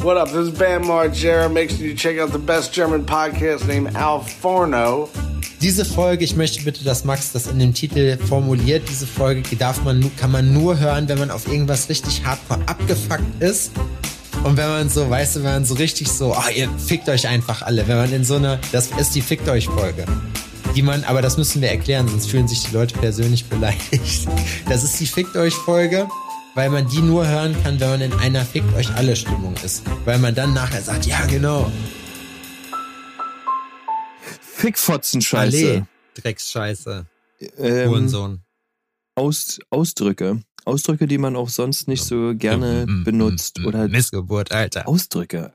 What up? This is Bam Margera. Make sure you check out the best German podcast named Al Forno. Diese Folge, ich möchte bitte, dass Max das in dem Titel formuliert. Diese Folge darf man, kann man nur hören, wenn man auf irgendwas richtig hardcore abgefuckt ist. Und wenn man so, weißt du, wenn man so richtig so, oh, ihr fickt euch einfach alle. Wenn man in so einer, das ist die Fickt euch Folge. Die man, aber das müssen wir erklären, sonst fühlen sich die Leute persönlich beleidigt. Das ist die Fickt euch Folge weil man die nur hören kann, wenn man in einer Fickt euch alle Stimmung ist. Weil man dann nachher sagt, ja, genau. Fickfotzenscheiße. Allee, Drecksscheiße. Ähm, Hurensohn. Aus, Ausdrücke. Ausdrücke, die man auch sonst nicht so gerne mm, mm, benutzt. Mm, oder Missgeburt, Alter. Ausdrücke.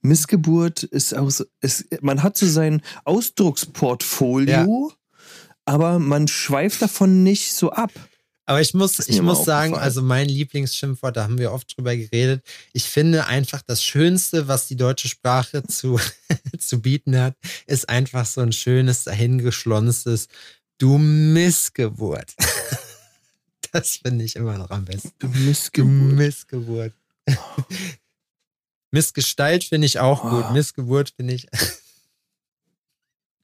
Missgeburt ist auch so, ist, man hat so sein Ausdrucksportfolio, ja. aber man schweift davon nicht so ab. Aber ich muss, ich muss sagen, also mein Lieblingsschimpfwort, da haben wir oft drüber geredet. Ich finde einfach das Schönste, was die deutsche Sprache zu, zu bieten hat, ist einfach so ein schönes, dahingeschlonstes Du Missgeburt. Das finde ich immer noch am besten. Du Missgeburt. Du Missgeburt. Missgestalt finde ich auch gut. Oh. Missgeburt finde ich.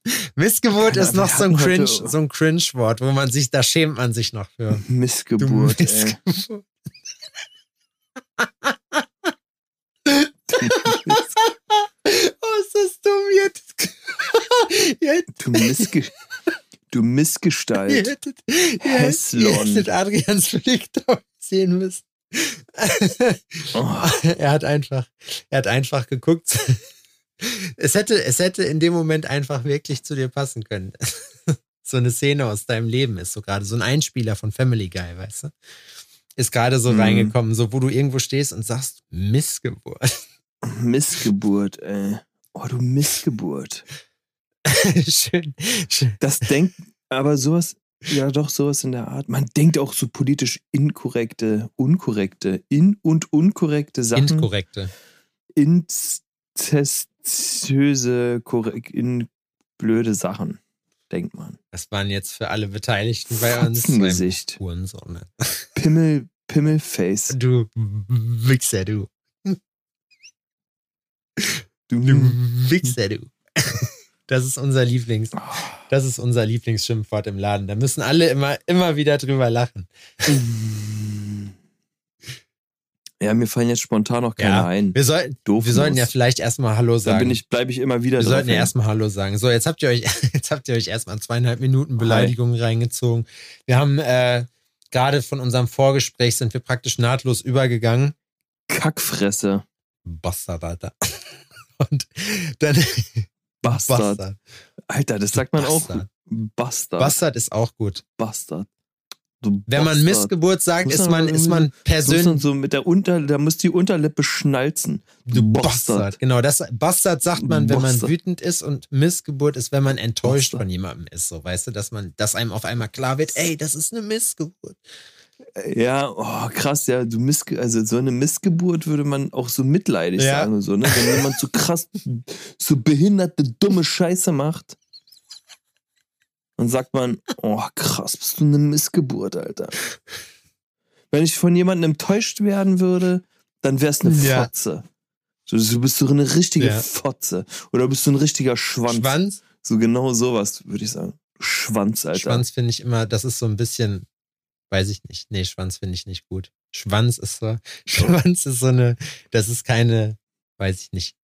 Missgeburt ist noch so ein Cringe, so ein Cringe-Wort, wo man sich, da schämt man sich noch für. Missgeburt. Du Missgeburt. oh, ist das dumm jetzt? du, Missge du Missgestalt. Ihr hättet, ihr, ihr hättet Adrians Blick sehen müssen. oh. Er hat einfach, er hat einfach geguckt es hätte, es hätte in dem Moment einfach wirklich zu dir passen können. so eine Szene aus deinem Leben ist so gerade so ein Einspieler von Family Guy, weißt du? Ist gerade so mhm. reingekommen, so wo du irgendwo stehst und sagst, Missgeburt. Missgeburt, ey. Oh, du Missgeburt. schön, schön. Das denkt, aber sowas, ja doch, sowas in der Art. Man denkt auch so politisch inkorrekte, unkorrekte, in- und unkorrekte Sachen. Inkorrekte. Inzest prätentiöse, in blöde Sachen, denkt man. Das waren jetzt für alle Beteiligten bei uns. Gesicht. Pimmel, Pimmelface. Du Wichser, du. Du, du Wichser, du. Das ist unser Lieblings, das ist unser Lieblingsschimpfwort im Laden. Da müssen alle immer, immer wieder drüber lachen. Ja, mir fallen jetzt spontan noch keine ja, ein. Wir, soll, wir sollten ja vielleicht erstmal Hallo sagen. Da bin ich, bleibe ich immer wieder Wir sollten ja erstmal Hallo sagen. So, jetzt habt ihr euch, jetzt habt ihr euch erstmal zweieinhalb Minuten Beleidigungen reingezogen. Wir haben äh, gerade von unserem Vorgespräch sind wir praktisch nahtlos übergegangen. Kackfresse. Bastard, Alter. Und dann. Bastard. Bastard. Alter, das sagt man Bastard. auch. Bastard. Bastard ist auch gut. Bastard. Wenn man Missgeburt sagt, ist man, ist man persönlich. So mit der Unter, da muss die Unterlippe schnalzen. Du, du Bastard. Bastard. Genau, das Bastard sagt man, wenn Bastard. man wütend ist und Missgeburt ist, wenn man enttäuscht Bastard. von jemandem ist. So, weißt du, dass man, dass einem auf einmal klar wird, ey, das ist eine Missgeburt. Ja, oh, krass, ja, du Missge also so eine Missgeburt würde man auch so mitleidig ja. sagen, so, ne? Wenn jemand so krass, so behinderte, dumme Scheiße macht. Dann sagt man, oh krass, bist du eine Missgeburt, Alter. Wenn ich von jemandem enttäuscht werden würde, dann wär's eine ja. Fotze. Du bist so eine richtige ja. Fotze. Oder bist du ein richtiger Schwanz. Schwanz? So genau sowas, würde ich sagen. Schwanz, Alter. Schwanz finde ich immer, das ist so ein bisschen, weiß ich nicht. Nee, Schwanz finde ich nicht gut. Schwanz ist so, Schwanz ist so eine, das ist keine, weiß ich nicht,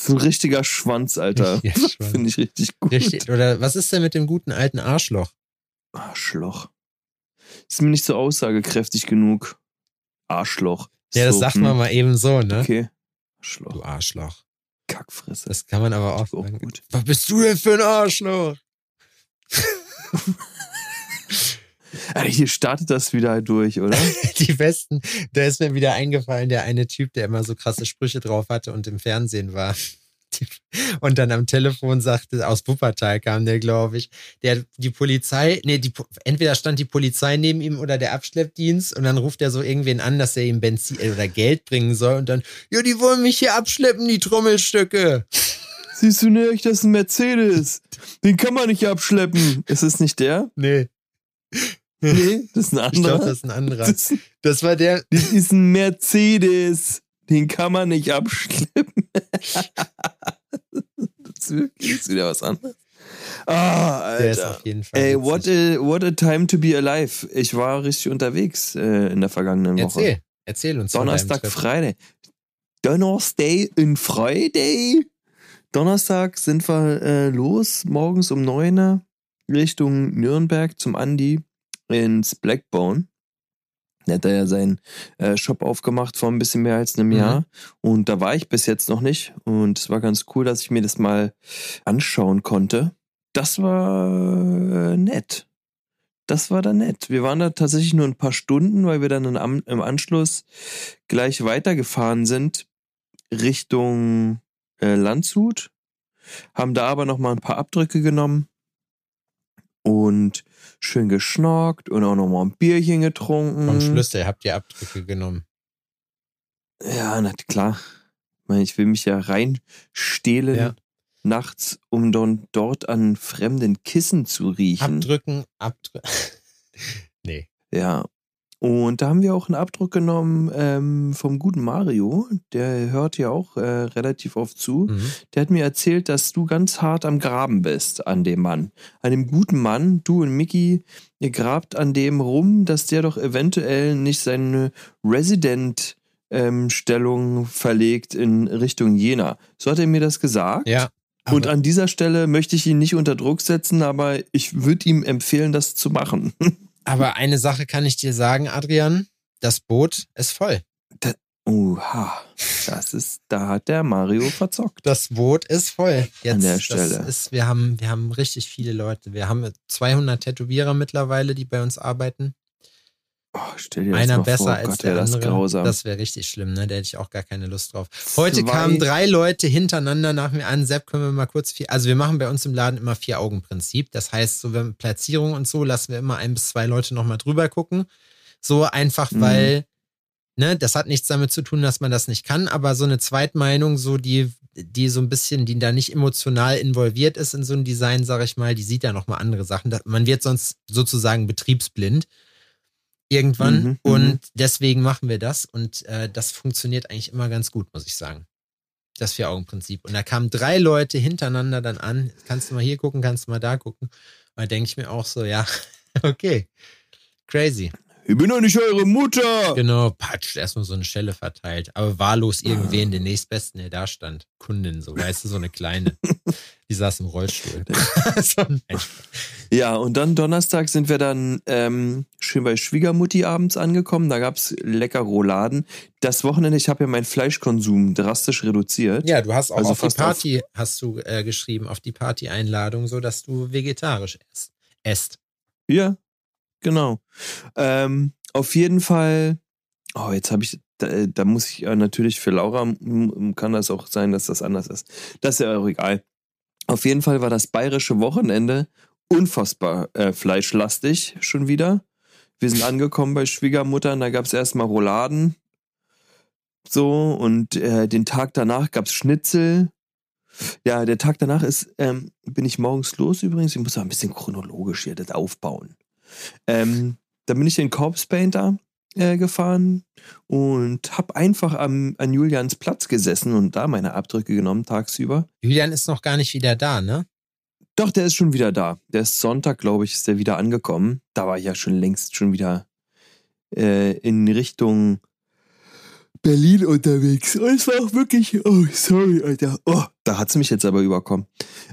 so ein richtiger Schwanz, Alter. Ja. Finde ich richtig gut. Richtig. Oder was ist denn mit dem guten alten Arschloch? Arschloch. Ist mir nicht so aussagekräftig genug. Arschloch. Ja, das so, sagt man hm. mal eben so, ne? Okay. Arschloch. Du Arschloch. Kackfresse. Das kann man aber auch, auch. Gut. Was bist du denn für ein Arschloch? Also hier startet das wieder durch, oder? Die besten, da ist mir wieder eingefallen, der eine Typ, der immer so krasse Sprüche drauf hatte und im Fernsehen war. Und dann am Telefon sagte, aus Wuppertal kam der, glaube ich, der, die Polizei, nee, die, entweder stand die Polizei neben ihm oder der Abschleppdienst und dann ruft er so irgendwen an, dass er ihm Benzin oder Geld bringen soll und dann, ja, die wollen mich hier abschleppen, die Trommelstücke. Siehst du nicht, das ist ein Mercedes. Den kann man nicht abschleppen. Ist es nicht der? Nee. Nee, das ist ein anderer. Ich glaube, das ist ein anderer. Das, das, war der. Das ist ein Mercedes. Den kann man nicht abschleppen. das ist wieder was anderes. Ah, Alter. Der ist auf jeden Fall. Ey, what a, what a time to be alive. Ich war richtig unterwegs äh, in der vergangenen Woche. Erzähl, erzähl uns. Donnerstag, Freitag. Donnerstag und Friday. Donnerstag sind wir äh, los, morgens um 9 Richtung Nürnberg zum Andi ins Blackbone. Er hat da ja seinen äh, Shop aufgemacht vor ein bisschen mehr als einem mhm. Jahr. Und da war ich bis jetzt noch nicht. Und es war ganz cool, dass ich mir das mal anschauen konnte. Das war äh, nett. Das war da nett. Wir waren da tatsächlich nur ein paar Stunden, weil wir dann im Anschluss gleich weitergefahren sind Richtung äh, Landshut. Haben da aber noch mal ein paar Abdrücke genommen und schön geschnorkt und auch nochmal ein Bierchen getrunken. Vom Schlüssel habt ihr Abdrücke genommen. Ja, na klar. Ich will mich ja reinstehlen ja. nachts, um dann dort an fremden Kissen zu riechen. Abdrücken, abdrücken. nee. Ja, und da haben wir auch einen Abdruck genommen ähm, vom guten Mario. Der hört ja auch äh, relativ oft zu. Mhm. Der hat mir erzählt, dass du ganz hart am Graben bist an dem Mann. An dem guten Mann, du und Mickey, ihr grabt an dem rum, dass der doch eventuell nicht seine Resident-Stellung ähm, verlegt in Richtung Jena. So hat er mir das gesagt. Ja. Und an dieser Stelle möchte ich ihn nicht unter Druck setzen, aber ich würde ihm empfehlen, das zu machen. Aber eine Sache kann ich dir sagen, Adrian. Das Boot ist voll. Da, oha, das ist, da hat der Mario verzockt. Das Boot ist voll. Jetzt, An der Stelle. Das ist, wir, haben, wir haben richtig viele Leute. Wir haben 200 Tätowierer mittlerweile, die bei uns arbeiten. Oh, stell dir Einer das besser vor. als Gott, der das andere. Grausam. Das wäre richtig schlimm, ne? Da hätte ich auch gar keine Lust drauf. Heute Zwei. kamen drei Leute hintereinander nach mir an. Sepp, können wir mal kurz vier. Also wir machen bei uns im Laden immer vier Augen Prinzip. Das heißt, so wenn Platzierung und so lassen wir immer ein bis zwei Leute nochmal drüber gucken. So einfach, mhm. weil, ne, das hat nichts damit zu tun, dass man das nicht kann, aber so eine Zweitmeinung, so die, die so ein bisschen, die da nicht emotional involviert ist in so ein Design, sag ich mal, die sieht ja nochmal andere Sachen. Man wird sonst sozusagen betriebsblind irgendwann. Mhm, mhm, und deswegen machen wir das. Und äh, das funktioniert eigentlich immer ganz gut, muss ich sagen. Das Vier-Augen-Prinzip. Und da kamen drei Leute hintereinander dann an. Kannst du mal hier gucken, kannst du mal da gucken. Und da denke ich mir auch so, ja, okay. Crazy. Ich bin doch nicht eure Mutter. Genau, patsch, erstmal so eine Schelle verteilt. Aber wahllos irgendwen, ah. den nächstbesten, der da stand. Kundin, so, weißt du, so eine kleine. Die saß im Rollstuhl. so ja, und dann Donnerstag sind wir dann ähm, schön bei Schwiegermutti abends angekommen. Da gab's lecker Rouladen. Das Wochenende, ich habe ja meinen Fleischkonsum drastisch reduziert. Ja, du hast auch also auf die Party, auf hast du äh, geschrieben, auf die Party-Einladung, so dass du vegetarisch esst. Ja, Genau. Ähm, auf jeden Fall, oh, jetzt habe ich, da, da, muss ich natürlich für Laura, kann das auch sein, dass das anders ist. Das ist ja auch egal. Auf jeden Fall war das bayerische Wochenende unfassbar äh, fleischlastig schon wieder. Wir sind angekommen bei Schwiegermutter und da gab es erstmal Rouladen. So, und äh, den Tag danach gab es Schnitzel. Ja, der Tag danach ist, ähm, bin ich morgens los übrigens. Ich muss auch ein bisschen chronologisch hier das aufbauen. Ähm, dann bin ich in Corpse Painter äh, gefahren und habe einfach am, an Julians Platz gesessen und da meine Abdrücke genommen tagsüber. Julian ist noch gar nicht wieder da, ne? Doch, der ist schon wieder da. Der ist Sonntag, glaube ich, ist der wieder angekommen. Da war ich ja schon längst schon wieder äh, in Richtung Berlin unterwegs. Und es war auch wirklich, oh, sorry, Alter. Oh, da hat es mich jetzt aber überkommen.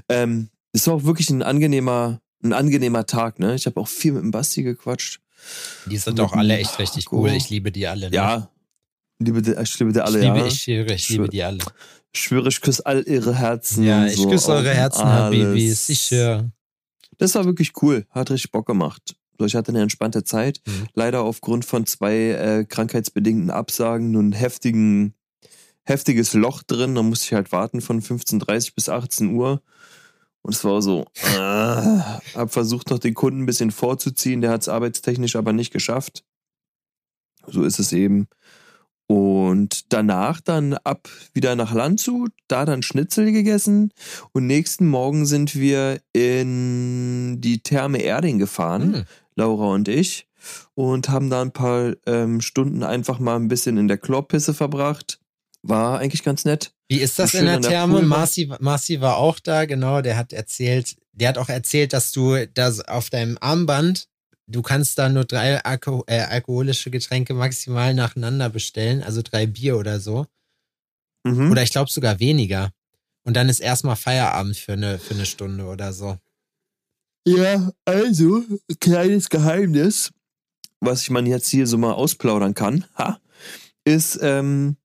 Ähm, es war auch wirklich ein angenehmer ein angenehmer Tag, ne? Ich habe auch viel mit dem Basti gequatscht. Die sind auch alle echt richtig cool. Ich liebe die alle. Ne? Ja. Liebe, ich liebe die alle, ich liebe, ja. Ich schwöre, ich liebe die alle. Ich schwöre, ich küsse all ihre Herzen. Ja, ich so küsse eure Herzen, Habibis. Ich höre. Das war wirklich cool. Hat richtig Bock gemacht. Ich hatte eine entspannte Zeit. Mhm. Leider aufgrund von zwei äh, krankheitsbedingten Absagen nur ein heftigen, heftiges Loch drin. Da musste ich halt warten von 15.30 bis 18 Uhr. Und es war so, äh, hab versucht noch den Kunden ein bisschen vorzuziehen, der hat es arbeitstechnisch aber nicht geschafft. So ist es eben. Und danach dann ab wieder nach Landshut, da dann Schnitzel gegessen und nächsten Morgen sind wir in die Therme Erding gefahren, mhm. Laura und ich, und haben da ein paar ähm, Stunden einfach mal ein bisschen in der Chlorpisse verbracht. war eigentlich ganz nett. Wie ist das in der Therme? Marci, Marci war auch da, genau. Der hat erzählt, der hat auch erzählt, dass du das auf deinem Armband, du kannst da nur drei Alko äh, alkoholische Getränke maximal nacheinander bestellen, also drei Bier oder so. Mhm. Oder ich glaube sogar weniger. Und dann ist erstmal Feierabend für eine, für eine Stunde oder so. Ja, also, kleines Geheimnis, was ich man jetzt hier so mal ausplaudern kann, ha, ist, ähm,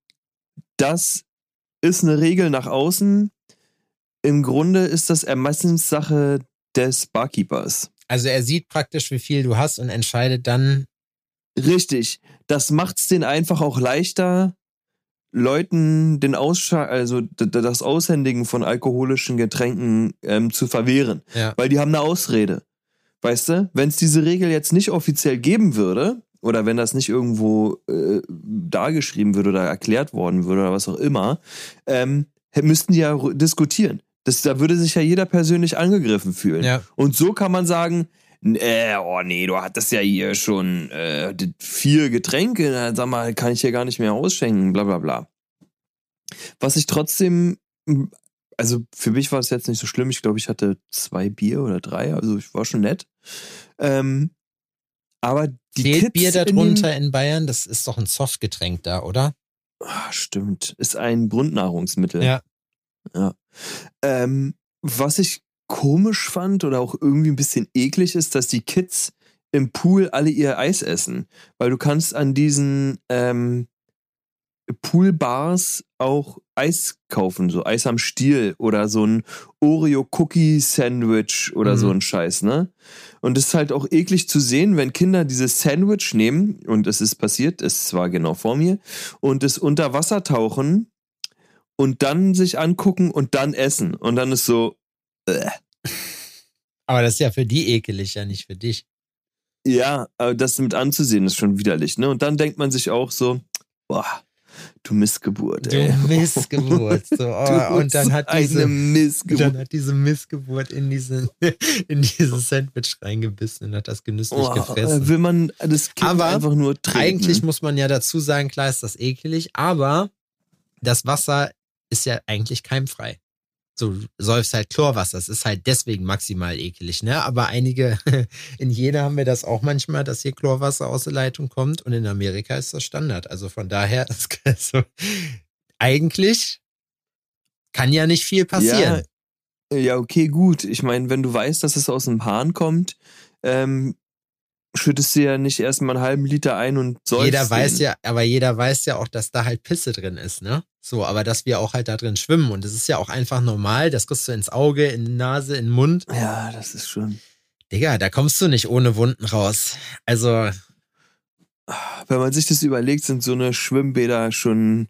das ist eine Regel nach außen. Im Grunde ist das Ermessenssache des Barkeepers. Also er sieht praktisch, wie viel du hast und entscheidet dann. Richtig. Das macht es den einfach auch leichter, Leuten den Ausschlag, also das Aushändigen von alkoholischen Getränken ähm, zu verwehren. Ja. Weil die haben eine Ausrede. Weißt du, wenn es diese Regel jetzt nicht offiziell geben würde, oder wenn das nicht irgendwo äh, dargeschrieben würde oder erklärt worden würde oder was auch immer, ähm, müssten die ja diskutieren. Das, da würde sich ja jeder persönlich angegriffen fühlen. Ja. Und so kann man sagen, äh, oh nee, du hattest ja hier schon äh, vier Getränke, dann sag mal, kann ich hier gar nicht mehr ausschenken, bla bla bla. Was ich trotzdem, also für mich war es jetzt nicht so schlimm, ich glaube, ich hatte zwei Bier oder drei, also ich war schon nett. Ähm, aber die Zählt Kids Bier darunter in, in, Bayern? Das ist doch ein Softgetränk da, oder? Ach, stimmt. Ist ein Grundnahrungsmittel. Ja. Ja. Ähm, was ich komisch fand oder auch irgendwie ein bisschen eklig ist, dass die Kids im Pool alle ihr Eis essen. Weil du kannst an diesen ähm, Poolbars auch Eis kaufen, so Eis am Stiel oder so ein Oreo-Cookie-Sandwich oder mhm. so ein Scheiß, ne? Und es ist halt auch eklig zu sehen, wenn Kinder dieses Sandwich nehmen, und es ist passiert, es war genau vor mir, und es unter Wasser tauchen und dann sich angucken und dann essen. Und dann ist so. Äh. Aber das ist ja für die ekelig, ja nicht für dich. Ja, aber das mit anzusehen ist schon widerlich, ne? Und dann denkt man sich auch so, boah, Du Missgeburt, ey. Du Missgeburt. So, oh, und dann hat, diese, Missgeburt. dann hat diese Missgeburt in, diese, in dieses Sandwich reingebissen und hat das genüsslich oh, gefressen. Will man das Kind aber einfach nur trinken? Eigentlich muss man ja dazu sagen, klar ist das ekelig, aber das Wasser ist ja eigentlich keimfrei so säufst halt Chlorwasser. Das ist halt deswegen maximal ekelig, ne? Aber einige, in Jena haben wir das auch manchmal, dass hier Chlorwasser aus der Leitung kommt und in Amerika ist das Standard. Also von daher, also, eigentlich kann ja nicht viel passieren. Ja, ja okay, gut. Ich meine, wenn du weißt, dass es aus dem Hahn kommt, ähm, schüttest du ja nicht erstmal einen halben Liter ein und sollst. Jeder weiß ja, aber jeder weiß ja auch, dass da halt Pisse drin ist, ne? So, aber dass wir auch halt da drin schwimmen und das ist ja auch einfach normal, das kriegst du ins Auge, in die Nase, in den Mund. Ja, das ist schon. Digga, da kommst du nicht ohne Wunden raus. Also. Wenn man sich das überlegt, sind so eine Schwimmbäder schon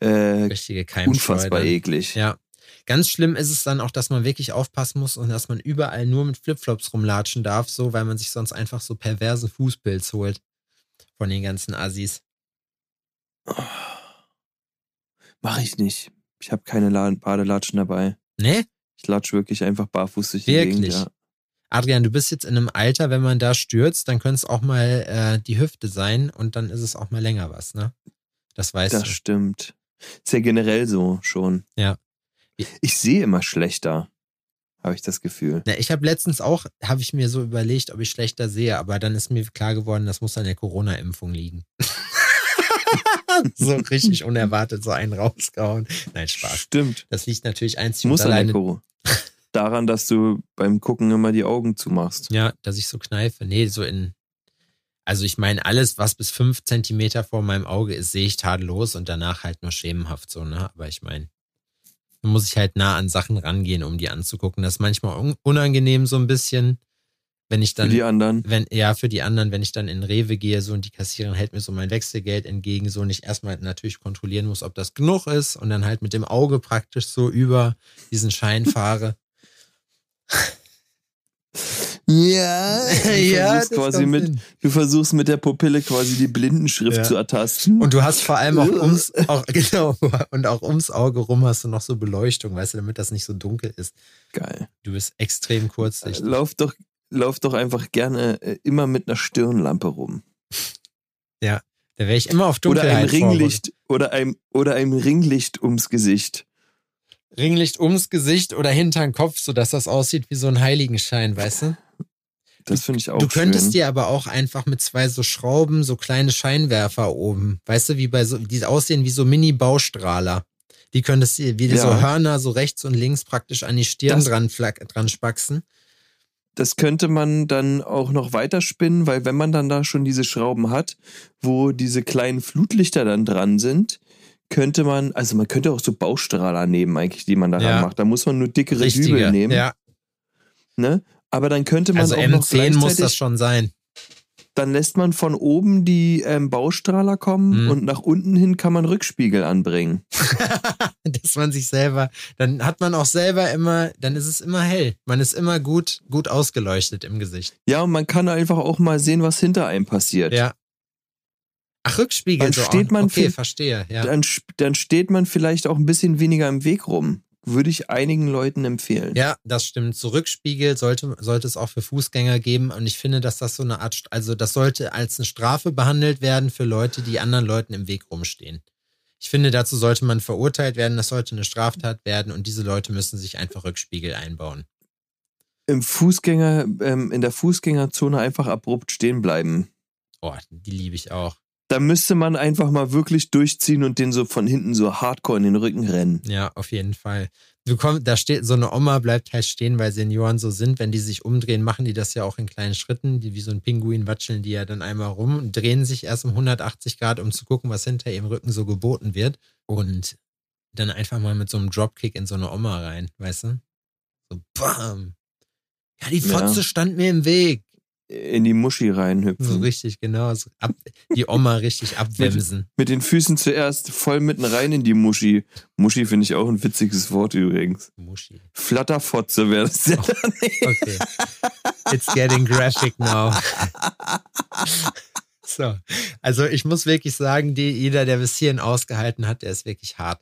äh, unfassbar eklig. Ja. Ganz schlimm ist es dann auch, dass man wirklich aufpassen muss und dass man überall nur mit Flipflops rumlatschen darf, so, weil man sich sonst einfach so perverse Fußpilz holt. Von den ganzen Assis. Mach ich nicht. Ich habe keine Badelatschen dabei. Nee? Ich latsche wirklich einfach barfuß durch die wirklich? Gegend, ja. Adrian, du bist jetzt in einem Alter, wenn man da stürzt, dann könnte es auch mal äh, die Hüfte sein und dann ist es auch mal länger was, ne? Das weißt das du. Das stimmt. Ist ja generell so schon. Ja. Ich sehe immer schlechter, habe ich das Gefühl. Ja, ich habe letztens auch, habe ich mir so überlegt, ob ich schlechter sehe, aber dann ist mir klar geworden, das muss an der Corona-Impfung liegen. so richtig unerwartet so einen rausgehauen. Nein, Spaß. Stimmt. Das liegt natürlich einzig muss und alleine. Daran, dass du beim Gucken immer die Augen zumachst. Ja, dass ich so kneife. Nee, so in. Also ich meine, alles, was bis fünf Zentimeter vor meinem Auge ist, sehe ich tadellos und danach halt nur schemenhaft so, ne? Aber ich meine, muss ich halt nah an Sachen rangehen, um die anzugucken. Das ist manchmal unangenehm so ein bisschen, wenn ich dann. Für die anderen? Wenn, ja, für die anderen, wenn ich dann in Rewe gehe so und die Kassiererin hält mir so mein Wechselgeld entgegen, so und ich erstmal natürlich kontrollieren muss, ob das genug ist und dann halt mit dem Auge praktisch so über diesen Schein fahre. Ja, du ja, quasi mit, du versuchst mit der Pupille quasi die Blindenschrift ja. zu ertasten. Und du hast vor allem auch ums, auch, genau, und auch ums Auge rum hast du noch so Beleuchtung, weißt du, damit das nicht so dunkel ist. Geil. Du bist extrem kurzsichtig. Lauf doch, lauf doch einfach gerne äh, immer mit einer Stirnlampe rum. Ja, Da wäre ich immer auf Oder ein Dunkelheit Ringlicht oder ein, oder ein Ringlicht ums Gesicht. Ringlicht ums Gesicht oder hinter den Kopf, sodass das aussieht wie so ein Heiligenschein, weißt du? Das finde ich auch Du könntest schön. dir aber auch einfach mit zwei so Schrauben so kleine Scheinwerfer oben, weißt du, wie bei so, die aussehen wie so Mini-Baustrahler. Die könntest du, wie Ja. so Hörner so rechts und links praktisch an die Stirn Das- dran, dran spaxen. das könnte man dann auch noch weiterspinnen, weil wenn man dann da schon diese Schrauben hat, wo diese kleinen Flutlichter dann dran sind, könnte man, also man könnte auch so Baustrahler nehmen eigentlich, die man daran Ja. macht. Da muss man nur dickere Richtige, Dübel nehmen, ja. ne? Aber dann könnte man Also auch noch M10 muss das gleichzeitig, schon sein. dann lässt man von oben die ähm, Baustrahler kommen Mhm. und nach unten hin kann man Rückspiegel anbringen. dass man sich selber, dann hat man auch selber immer, dann ist es immer hell. Man ist immer gut, gut ausgeleuchtet im Gesicht. Ja, und man kann einfach auch mal sehen, was hinter einem passiert. Ja. Ach, Rückspiegel. Dann so. steht man okay, verstehe. Ja. Dann, dann steht man vielleicht auch ein bisschen weniger im Weg rum. Würde ich einigen Leuten empfehlen. Ja, das stimmt. So Rückspiegel sollte, sollte es auch für Fußgänger geben. Und ich finde, dass das so eine Art, also das sollte als eine Strafe behandelt werden für Leute, die anderen Leuten im Weg rumstehen. Ich finde, dazu sollte man verurteilt werden. Das sollte eine Straftat werden. Und diese Leute müssen sich einfach Rückspiegel einbauen. Im Fußgänger, ähm, in der Fußgängerzone einfach abrupt stehen bleiben. Oh, die liebe ich auch. Da müsste man einfach mal wirklich durchziehen und den so von hinten so hardcore in den Rücken rennen. Ja, auf jeden Fall. Du kommst, da steht, so eine Oma bleibt halt stehen, weil Senioren so sind. Wenn die sich umdrehen, machen die das ja auch in kleinen Schritten. Die wie so ein Pinguin watscheln die ja dann einmal rum und drehen sich erst um 180 Grad, um zu gucken, was hinter ihrem Rücken so geboten wird. Und dann einfach mal mit so einem Dropkick in so eine Oma rein, weißt du? So bam. Ja, die Fotze Ja. stand mir im Weg. In die Muschi So reinhüpfen. richtig, genau. So ab, die Oma richtig abwemsen. Mit den Füßen zuerst voll mitten rein in die Muschi. Muschi finde ich auch ein witziges Wort übrigens. Muschi. Flatterfotze wäre das ja dann. Okay. It's getting graphic now. So. Also ich muss wirklich sagen, die, jeder, der bis hierhin ausgehalten hat, der ist wirklich hart.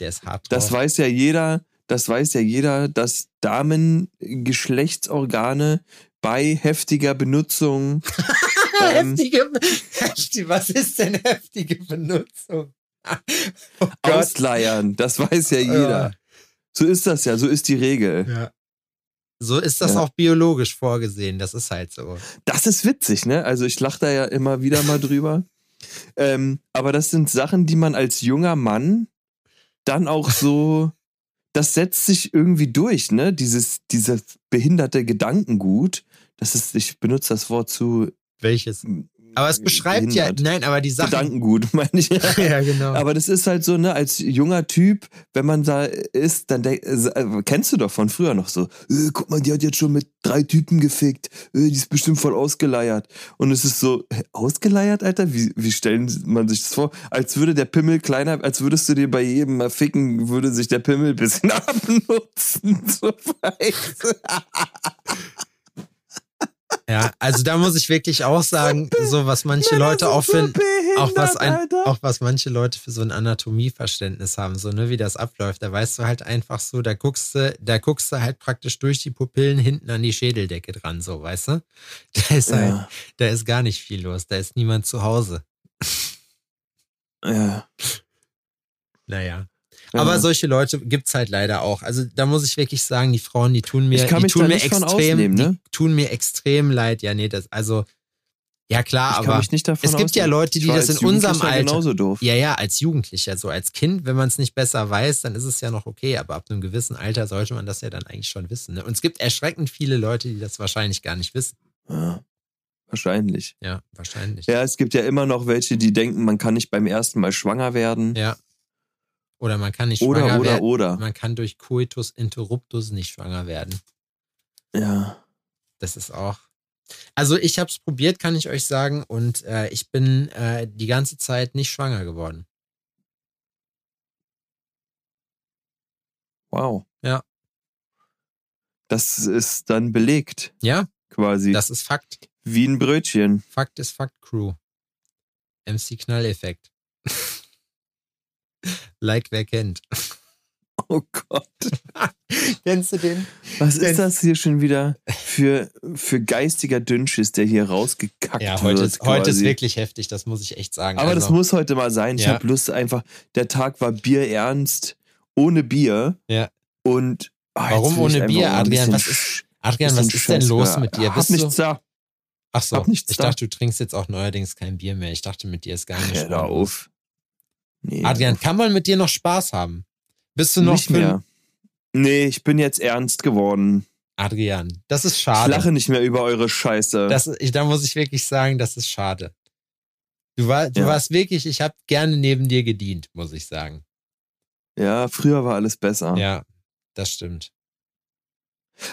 Der ist hart drauf. Das weiß ja jeder, das weiß ja jeder, dass Damen Geschlechtsorgane bei heftiger Benutzung ähm, heftige, heftige, was ist denn heftige Benutzung? Oh ausleiern. Das weiß ja jeder. So ist das ja, so ist die Regel. Ja. So ist das Ja. auch biologisch vorgesehen. Das ist halt so. Das ist witzig, ne? Also ich lache da ja immer wieder mal drüber. Ähm, aber das sind Sachen, die man als junger Mann dann auch so, das setzt sich irgendwie durch, ne? Dieses, dieses behinderte Gedankengut. Das ist, ich benutze das Wort zu. Welches? Aber es beschreibt ja, behindert. nein, aber die Sachen. Gedankengut, meine ich. Ja, genau. Aber das ist halt so, ne, als junger Typ, wenn man da ist, dann denk, äh, kennst du doch von früher noch so, äh, guck mal, die hat jetzt schon mit drei Typen gefickt, äh, die ist bestimmt voll ausgeleiert. Und es ist so, ausgeleiert, Alter? Wie, wie stellen man sich das vor? Als würde der Pimmel kleiner, als würdest du dir bei jedem mal ficken, würde sich der Pimmel ein bisschen abnutzen. So. Ja, also da muss ich wirklich auch sagen, so was manche Leute auch finden, auch was ein, auch was manche Leute für so ein Anatomieverständnis haben, so ne, wie das abläuft. Da weißt du halt einfach so, da guckst du, da guckst du halt praktisch durch die Pupillen hinten an die Schädeldecke dran, so weißt du. Da ist halt, Ja, da ist gar nicht viel los, da ist niemand zu Hause. ja. Naja. Ja. Aber solche Leute gibt's halt leider auch. Also da muss ich wirklich sagen, die Frauen, die tun mir, die tun mir extrem, ne? die tun mir extrem leid. Ja, nee, das, also, ja klar, aber es gibt ja ausnehmen. Leute, Ich die das in unserem Alter, ja, ja, als Jugendlicher, so als Kind, wenn man es nicht besser weiß, dann ist es ja noch okay, aber ab einem gewissen Alter sollte man das ja dann eigentlich schon wissen. Ne? Und es gibt erschreckend viele Leute, die das wahrscheinlich gar nicht wissen. Ja, wahrscheinlich. Ja, wahrscheinlich. Ja, es gibt ja immer noch welche, die denken, man kann nicht beim ersten Mal schwanger werden. Ja. Oder man kann nicht oder, schwanger oder, werden. oder. Man kann durch Coitus interruptus nicht schwanger werden. Ja. Das ist auch. Also ich habe es probiert, kann ich euch sagen, und äh, ich bin äh, die ganze Zeit nicht schwanger geworden. Wow. Ja. Das ist dann belegt, Ja, quasi. das ist Fakt. Wie ein Brötchen. Fakt ist Fakt, Crew. MC Knall-Effekt. Like wer kennt. Oh Gott. Kennst du den? Was ist das hier schon wieder für, für geistiger Dünnschiss, der hier rausgekackt Ja, heute, wird? ist, heute ist wirklich heftig, das muss ich echt sagen. Aber also, das muss heute mal sein. Ich Ja. habe Lust einfach, der Tag war bierernst, ohne Bier. Ja. Und jetzt Warum ohne Bier, Adrian? Was ist- Adrian, was ist denn los mit dir? Hab Bist du, nichts da. ach so, ich da. dachte, du trinkst jetzt auch neuerdings kein Bier mehr. Ich dachte, mit dir ist gar nicht Hör auf. Nee, Adrian, kann man mit dir noch Spaß haben? Bist du noch nicht mehr. Nee, ich bin jetzt ernst geworden. Adrian, das ist Ich schade. lache nicht mehr über eure Scheiße. Das, ich, da muss ich wirklich sagen, das ist schade. Du, war, du Ja. warst wirklich, ich habe gerne neben dir gedient, muss ich sagen. ja, früher war alles besser. Ja, das stimmt.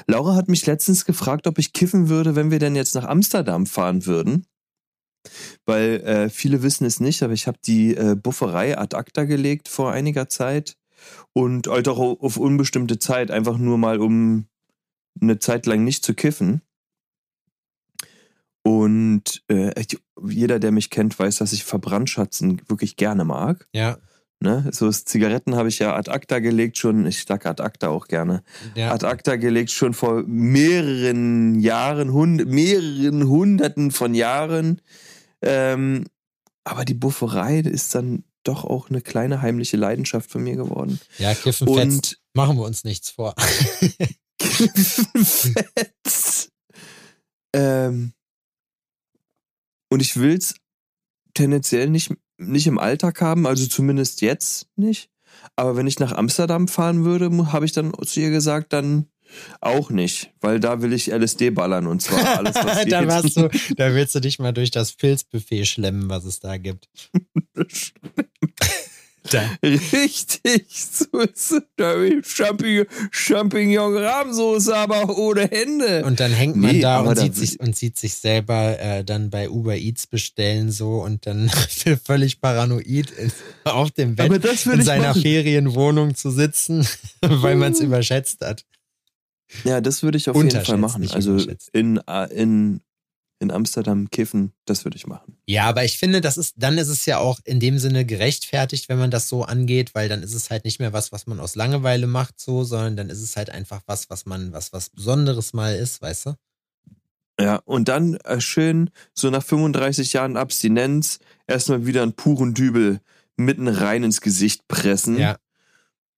Laura hat mich letztens gefragt, ob ich kiffen würde, wenn wir denn jetzt nach Amsterdam fahren würden. Weil äh, viele wissen es nicht, aber ich habe die äh, Bufferei ad acta gelegt vor einiger Zeit und halt auch auf unbestimmte Zeit, einfach nur mal um eine Zeit lang nicht zu kiffen. Und äh, jeder, der mich kennt, weiß, dass ich Verbrandschatzen wirklich gerne mag. Ja, Ne? So das Zigaretten habe ich ja ad acta gelegt schon. Ich sag ad acta auch gerne ja. ad acta gelegt, schon vor mehreren Jahren, hund mehreren Hunderten von Jahren. Ähm, aber die Bufferei ist dann doch auch eine kleine heimliche Leidenschaft von mir geworden. ja, Kiffen fetzt. Und Machen wir uns nichts vor. Fetz. ähm, und ich will es tendenziell nicht, nicht im Alltag haben, also zumindest jetzt nicht. Aber wenn ich nach Amsterdam fahren würde, habe ich dann zu ihr gesagt, dann auch nicht, weil da will ich LSD ballern und zwar alles, was geht. da, warst du, da willst du dich mal durch das Pilzbuffet schlemmen, was es da gibt. Da. Richtig, so ist ich Champignon, Champignon-Rahmsoße, aber ohne Hände. Und dann hängt man Nee, da und sieht, sich, und sieht sich selber äh, dann bei Uber Eats bestellen so und dann völlig paranoid in, auf dem Bett in seiner machen. Ferienwohnung zu sitzen, weil man es überschätzt hat. Ja, das würde ich auf jeden Fall machen. Also in, in, in Amsterdam kiffen, das würde ich machen. Ja, aber ich finde, das ist, dann ist es ja auch in dem Sinne gerechtfertigt, wenn man das so angeht, weil dann ist es halt nicht mehr was, was man aus Langeweile macht, so, sondern dann ist es halt einfach was, was man, was, was Besonderes mal ist, weißt du? Ja, und dann äh, schön so nach 35 Jahren Abstinenz erstmal wieder einen puren Dübel mitten rein ins Gesicht pressen. Ja.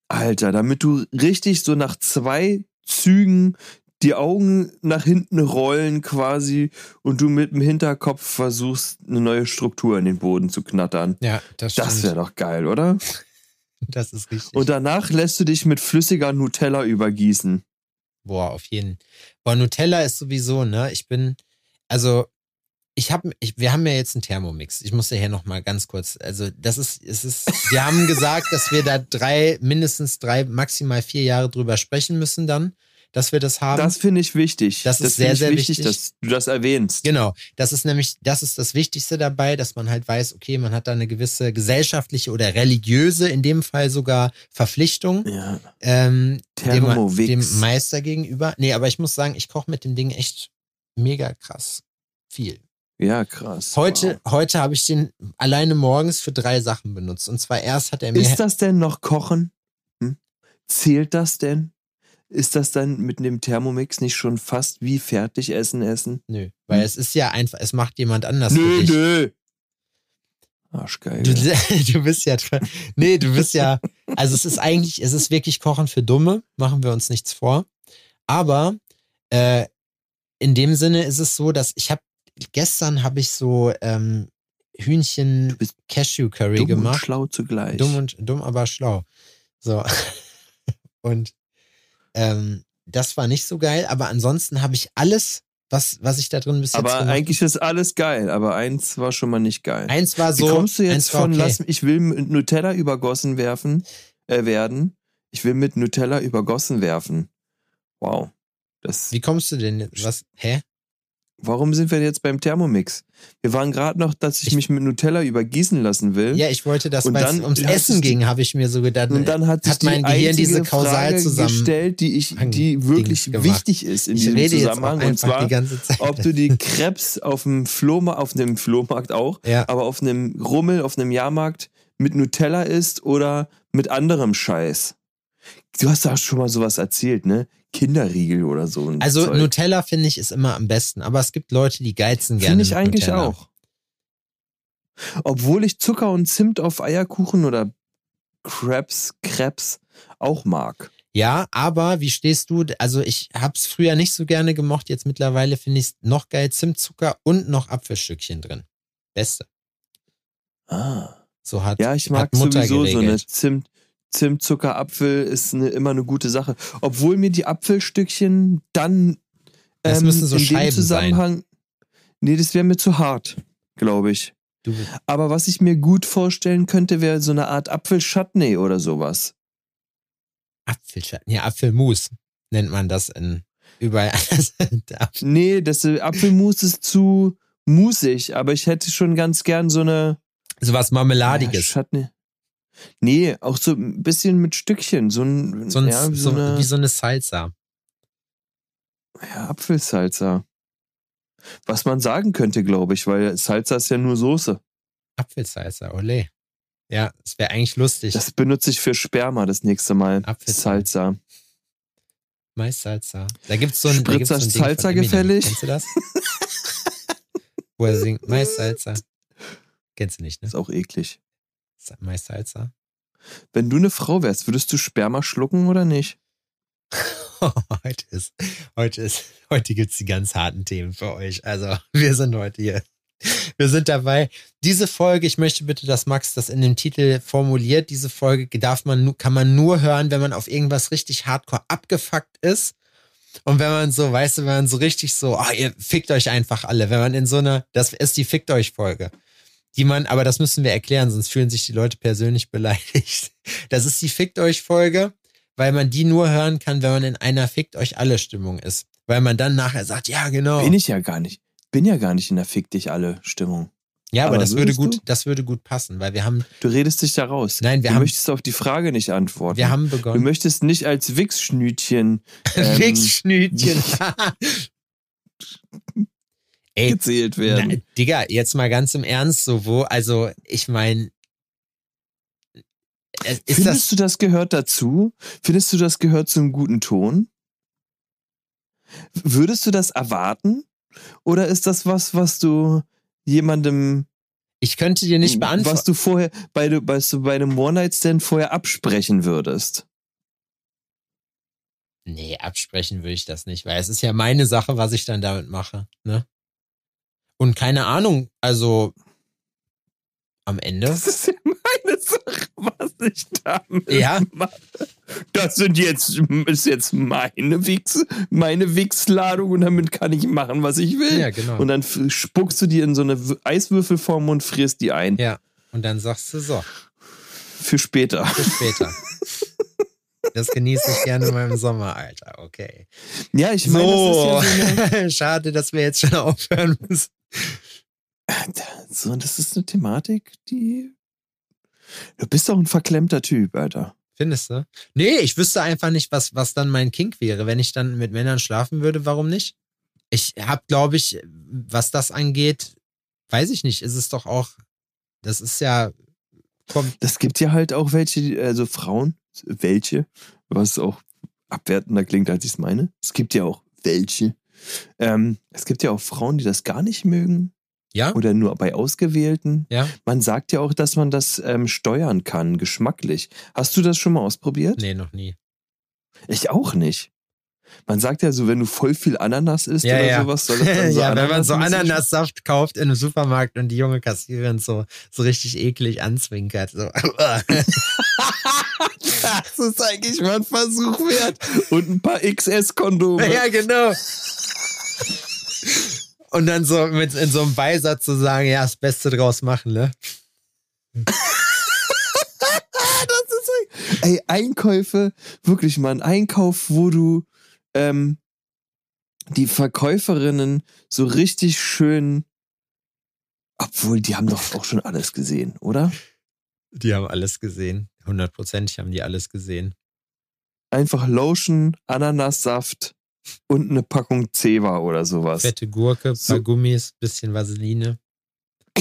Alter, damit du richtig so nach zwei Zügen die Augen nach hinten rollen quasi und du mit dem Hinterkopf versuchst, eine neue Struktur in den Boden zu knattern. Ja, das stimmt. Das wäre doch geil, oder? das ist richtig. Und danach lässt du dich mit flüssiger Nutella übergießen. Boah, auf jeden. Boah, Nutella ist sowieso, ne? Ich bin, also, ich habe, ich, wir haben ja jetzt einen Thermomix. Ich muss ja hier nochmal ganz kurz, also, das ist, es ist, wir haben gesagt, dass wir da drei, mindestens drei, maximal vier Jahre drüber sprechen müssen dann, dass wir das haben. Das finde ich wichtig. Das ist finde sehr, sehr wichtig, wichtig. dass du das erwähnst. Genau, das ist nämlich, das ist das Wichtigste dabei, dass man halt weiß, okay, man hat da eine gewisse gesellschaftliche oder religiöse, in dem Fall sogar Verpflichtung, Ja. ähm, dem, dem Meister gegenüber. Nee, aber ich muss sagen, ich koche mit dem Ding echt mega krass viel. Ja, krass. Heute, heute habe ich den alleine morgens für drei Sachen benutzt. Und zwar erst hat er Wow. mir. Ist das denn noch Kochen? Hm? Zählt das denn? Ist das dann mit dem Thermomix nicht schon fast wie Fertigessen essen? nö, weil Hm. es ist ja einfach, es macht jemand anders für Nö, dich. nö. Arschgeil. Du, du bist ja, nee, du bist ja, also es ist eigentlich, es ist wirklich Kochen für Dumme, machen wir uns nichts vor. Aber äh, in dem Sinne ist es so, dass ich habe, gestern habe ich so ähm, Hühnchen Cashew Curry Dumm und gemacht. schlau zugleich. Dumm und dumm, aber schlau. So. Und ähm, das war nicht so geil, aber ansonsten habe ich alles, was, was ich da drin bis jetzt aber eigentlich ist alles geil, aber eins war schon mal nicht geil. Eins war Wie so. kommst du jetzt von okay. lass, ich will mit Nutella übergossen werfen, äh, werden? Ich will mit Nutella übergossen werfen. Wow. Das, Wie kommst du denn? jetzt- Was? Hä? Warum sind wir jetzt beim Thermomix? Wir waren gerade noch, dass ich, Ich- mich mit Nutella übergießen lassen will. Ja, ich wollte das, Und weil es dann ums Essen ging, habe ich mir so gedacht. Und dann hat sich hat mein die Gehirn diese Frage Kausalzusammen- gestellt, die ich, die wirklich wichtig ist in ich diesem Zusammenhang. Und zwar, die ganze Zeit. ob du die Krebs auf dem Flohmarkt, auf dem Flohmarkt auch, ja, aber auf einem Rummel, auf einem Jahrmarkt mit Nutella isst oder mit anderem Scheiß. Du hast doch schon mal sowas erzählt, ne? Kinderriegel oder so. Also Zeug. Nutella finde ich ist immer am besten, aber es gibt Leute, die geizen gerne. Finde ich eigentlich Nutella. auch. Obwohl ich Zucker und Zimt auf Eierkuchen oder Crabs, Crabs auch mag. Ja, aber wie stehst du? Also ich hab's früher nicht so gerne gemocht, jetzt mittlerweile finde ich es noch geil. Zimtzucker und noch Apfelstückchen drin. Beste. Ah. So hat, Ja, ich mag hat Mutter sowieso so eine geregelt. Zimt, Zimt, Zucker, Apfel ist eine, immer eine gute Sache. Obwohl mir die Apfelstückchen dann Das ähm, müssen so in dem Scheiben Zusammenhang. Nee, das wäre mir zu hart, glaube ich. Du, Aber was ich mir gut vorstellen könnte, wäre so eine Art Apfelchutney oder sowas. Apfelschatten, ja, Apfelmus nennt man das in überall anders. Nee, das Apfelmus ist zu musig, aber ich hätte schon ganz gern so eine So was Ja, Marmeladiges. Chutney. Nee, auch so ein bisschen mit Stückchen. So ein, so ein, ja, so, so, eine wie so eine Salsa. ja, Apfelsalsa. Was man sagen könnte, glaube ich, weil Salsa ist ja nur Soße. Apfelsalsa, ole. Ja, es wäre eigentlich lustig. Das benutze ich für Sperma das nächste Mal. Apfelsalsa. Salsa. Mais-Salsa. Da gibt's so ein, Spritzer so ein Salsa gefällig? Kennst du das? Wo er singt Mais-Salsa. Kennst du nicht, ne? Ist auch eklig. Mais-Salsa. Wenn du eine Frau wärst, würdest du Sperma schlucken oder nicht? heute ist, heute ist, heute gibt's die ganz harten Themen für euch. Also, wir sind heute hier. Wir sind dabei. Diese Folge, ich möchte bitte, dass Max das in dem Titel formuliert. Diese Folge darf man, kann man nur hören, wenn man auf irgendwas richtig hardcore abgefuckt ist. Und wenn man so, weißt du, wenn man so richtig so, ah, ihr fickt euch einfach alle. Wenn man in so einer, das ist die Fickt euch Folge. Die man, aber das müssen wir erklären, sonst fühlen sich die Leute persönlich beleidigt. Das ist die Fickt euch Folge weil man die nur hören kann, wenn man in einer Fickt euch alle Stimmung ist. Weil man dann nachher sagt, ja, genau. Bin ich ja gar nicht. Bin ja gar nicht in der Fick dich alle Stimmung. ja, aber, aber das würde gut, du? das würde gut passen, weil wir haben, Du redest dich da raus. Nein, wir du haben- möchtest auf die Frage nicht antworten. wir haben du begonnen. möchtest nicht als Wichsschnütchen ähm, Wichsschnütchen. Ey, gezählt werden. na, Digga, jetzt mal ganz im Ernst, so wo, also ich meine, ist Findest das, du, das gehört dazu? Findest du, das gehört zum guten Ton? Würdest du das erwarten? Oder ist das was, was du jemandem, ich könnte dir nicht beantworten. was du vorher bei, du- bei, so bei einem One-Night-Stand vorher absprechen würdest? Nee, absprechen würde ich das nicht, weil es ist ja meine Sache, was ich dann damit mache, ne? Und keine Ahnung, also am Ende. Das ist ja meine Sache, was ich damit Ja. mache. Das sind jetzt, ist jetzt meine Wichs, meine Wichsladung und damit kann ich machen, was ich will. Ja, genau. Und dann spuckst du dir in so eine Eiswürfelform und frierst die ein. Ja. Und dann sagst du so, Für später. bis später. Das genieße ich gerne in meinem Sommer, Alter. Okay. Ja, ich meine, So, das ist ja so eine, schade, dass wir jetzt schon aufhören müssen. so, das ist eine Thematik, die. Du bist doch ein verklemmter Typ, Alter. Findest du? Nee, ich wüsste einfach nicht, was, was dann mein Kink wäre. Wenn ich dann mit Männern schlafen würde, warum nicht? Ich habe, glaube ich, was das angeht, weiß ich nicht. Ist es doch auch, das ist ja, kommt, Das gibt ja halt auch welche, also Frauen, welche, was auch abwertender klingt, als ich es meine. Es gibt ja auch welche. Ähm, es gibt ja auch Frauen, die das gar nicht mögen ja? oder nur bei Ausgewählten. Ja? Man sagt ja auch, dass man das ähm, steuern kann, geschmacklich. Hast du das schon mal ausprobiert? Nee, noch nie. Ich auch nicht. Man sagt ja so, wenn du voll viel Ananas isst Ja, oder ja. sowas, soll das dann so ja, wenn man so Ananassaft kauft in einem Supermarkt und die junge Kassiererin so, so richtig eklig anzwinkert. So. Das ist eigentlich mal ein Versuch wert. Und ein paar XS-Kondome. ja, genau. Und dann so mit in so einem Beisatz zu sagen, ja, das Beste draus machen, ne? Das ist ey, Einkäufe, wirklich mal ein Einkauf, wo du ähm, die Verkäuferinnen so richtig schön, obwohl die haben doch auch schon alles gesehen, oder? Die haben alles gesehen. Hundertprozentig haben die alles gesehen. Einfach Lotion, Ananassaft und eine Packung Zewa oder sowas. Fette Gurke, paar So. Gummis, bisschen Vaseline.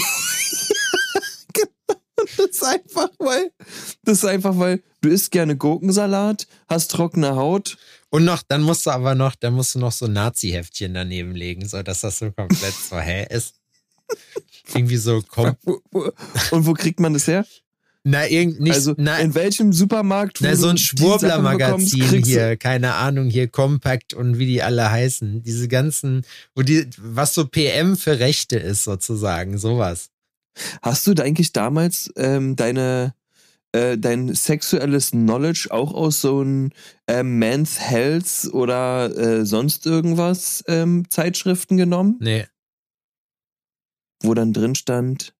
Das ist einfach, weil, das ist einfach, weil du isst gerne Gurkensalat, hast trockene Haut. Und noch, dann musst du aber noch, dann musst du noch so Nazi-Heftchen daneben legen, so dass das so komplett so, hä, ist irgendwie so kommt. Und wo kriegt man das her? Na, irgend, nicht, also, na, in welchem Supermarkt? Na, so ein Schwurbler-Magazin hier, keine Ahnung, hier Compact und wie die alle heißen. Diese ganzen, wo die, was so PM für Rechte ist, sozusagen, sowas. Hast du da eigentlich damals ähm, deine, äh, dein sexuelles Knowledge auch aus so einem äh, Men's Health oder äh, sonst irgendwas ähm, Zeitschriften genommen? Nee. Wo dann drin stand,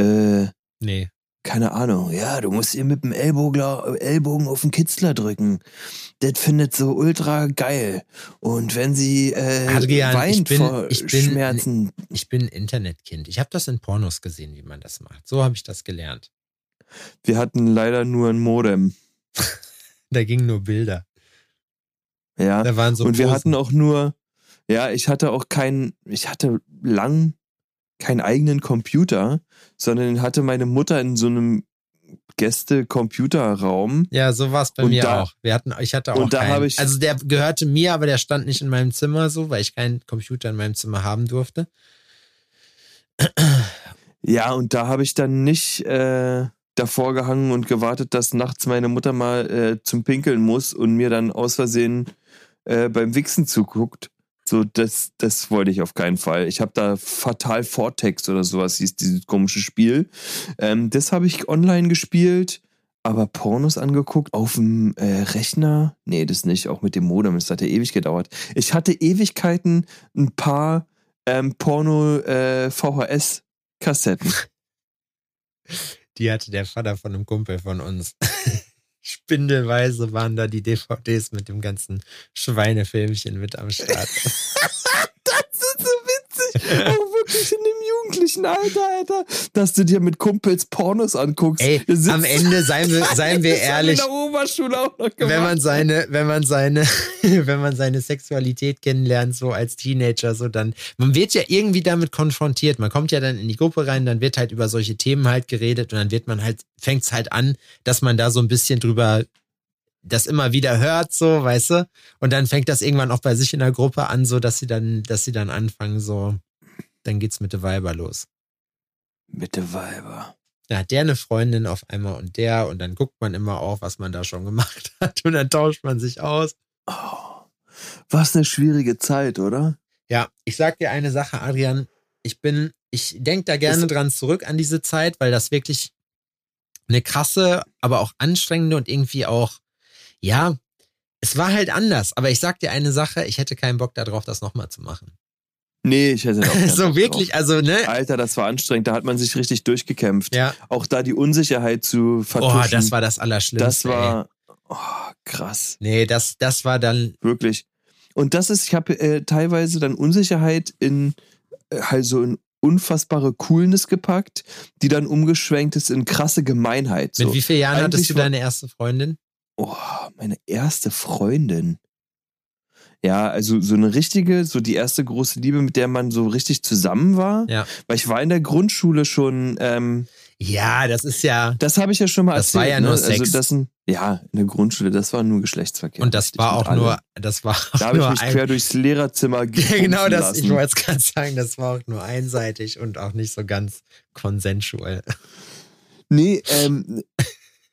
äh, Nee. Keine Ahnung, ja, du musst ihr mit dem Ellbogen, Ellbogen auf den Kitzler drücken. Das findet so ultra geil. Und wenn sie äh, Adrian, weint ich bin, vor ich bin, Schmerzen. Ich bin Internetkind. Ich habe das in Pornos gesehen, wie man das macht. So habe ich das gelernt. Wir hatten leider nur ein Modem. da gingen nur Bilder. Ja. Da waren so Und wir Posen. hatten auch nur, ja, ich hatte auch keinen, ich hatte lang keinen eigenen Computer, sondern hatte meine Mutter in so einem Gäste-Computerraum. Ja, so war es bei Und mir da- auch. Wir hatten, ich hatte auch keinen. ich- also der gehörte mir, aber der stand nicht in meinem Zimmer so, weil ich keinen Computer in meinem Zimmer haben durfte. Ja, und da habe ich dann nicht äh, davor gehangen und gewartet, dass nachts meine Mutter mal äh, zum Pinkeln muss und mir dann aus Versehen äh, beim Wichsen zuguckt. So, das, das wollte ich auf keinen Fall. Ich habe da Fatal Vortex oder sowas hieß dieses komische Spiel. Ähm, das habe ich online gespielt, aber Pornos angeguckt auf dem äh, Rechner. Nee, das nicht. Auch mit dem Modem. Das hat ja ewig gedauert. Ich hatte Ewigkeiten ein paar ähm, Porno äh. Die hatte der Vater von einem Kumpel von uns. Spindelweise waren da die DVDs mit dem ganzen Schweinefilmchen mit am Start. Das ist so witzig. Auch wirklich in jugendlichen Alter, Alter, dass du dir mit Kumpels Pornos anguckst. Ey, am Ende, seien wir, seien wir ehrlich, In der Oberschule auch noch gemacht. wenn man seine, wenn man seine, wenn man seine Sexualität kennenlernt, so als Teenager, so dann, man wird ja irgendwie damit konfrontiert. Man kommt ja dann in die Gruppe rein, dann wird halt über solche Themen halt geredet und dann wird man halt, fängt es halt an, dass man da so ein bisschen drüber das immer wieder hört, so, weißt du? Und dann fängt das irgendwann auch bei sich in der Gruppe an, so, dass sie dann, dass sie dann anfangen, so, dann geht's mit der Weiber los. Mit der Weiber. Da hat der eine Freundin auf einmal und der und dann guckt man immer auf, was man da schon gemacht hat und dann tauscht man sich aus. Oh, was eine schwierige Zeit, oder? Ja, ich sag dir eine Sache, Adrian. Ich bin, ich denke da gerne dran zurück an diese Zeit, weil das wirklich eine krasse, aber auch anstrengende und irgendwie auch, ja, es war halt anders. Aber ich sag dir eine Sache, ich hätte keinen Bock darauf, das nochmal zu machen. Nee, ich hätte auch so wirklich, also, ne? drauf. Alter, das war anstrengend. Da hat man sich richtig durchgekämpft. Ja. Auch da die Unsicherheit zu Oh, vertuschen. das war das Allerschlimmste. Das war oh, krass. Nee, das, das war dann, Wirklich. Und das ist, ich habe äh, teilweise dann Unsicherheit in äh, halt so in unfassbare Coolness gepackt, die dann umgeschwenkt ist in krasse Gemeinheit. So. mit wie vielen Jahren hattest Eigentlich du war- deine erste Freundin? Oh, meine erste Freundin. Ja, also so eine richtige, so die erste große Liebe, mit der man so richtig zusammen war. Ja. Weil ich war in der Grundschule schon, ähm, Ja, das ist ja, das habe ich ja schon mal Das erzählt. war ja nur ne? Sex. Also das sind, ja, in der Grundschule, das war nur Geschlechtsverkehr. und das Richtig, war auch nur, das war auch Da habe ich mich ein, quer durchs Lehrerzimmer Ja, genau das, lassen. ich wollte es gerade sagen, das war auch nur einseitig und auch nicht so ganz konsensual. Nee, ähm,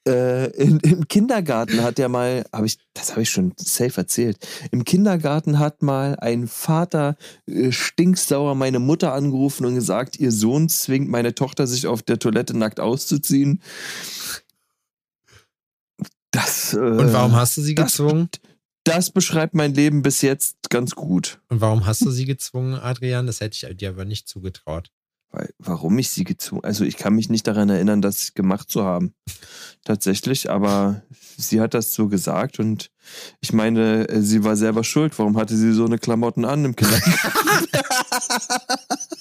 äh, in, im Kindergarten hat der mal, habe ich, das habe ich schon safe erzählt. Im Kindergarten hat mal ein Vater äh, stinksauer meine Mutter angerufen und gesagt, ihr Sohn zwingt meine Tochter, sich auf der Toilette nackt auszuziehen. Das, äh, Und warum hast du sie das- gezwungen? das beschreibt mein Leben bis jetzt ganz gut. Und warum hast du sie gezwungen, Adrian? Das hätte ich dir aber nicht zugetraut. Weil, warum ich sie gezwungen, also ich kann mich nicht daran erinnern, das gemacht zu haben. Tatsächlich, aber sie hat das so gesagt und ich meine, äh, sie war selber schuld. Warum hatte sie so eine Klamotten an im Kindergarten?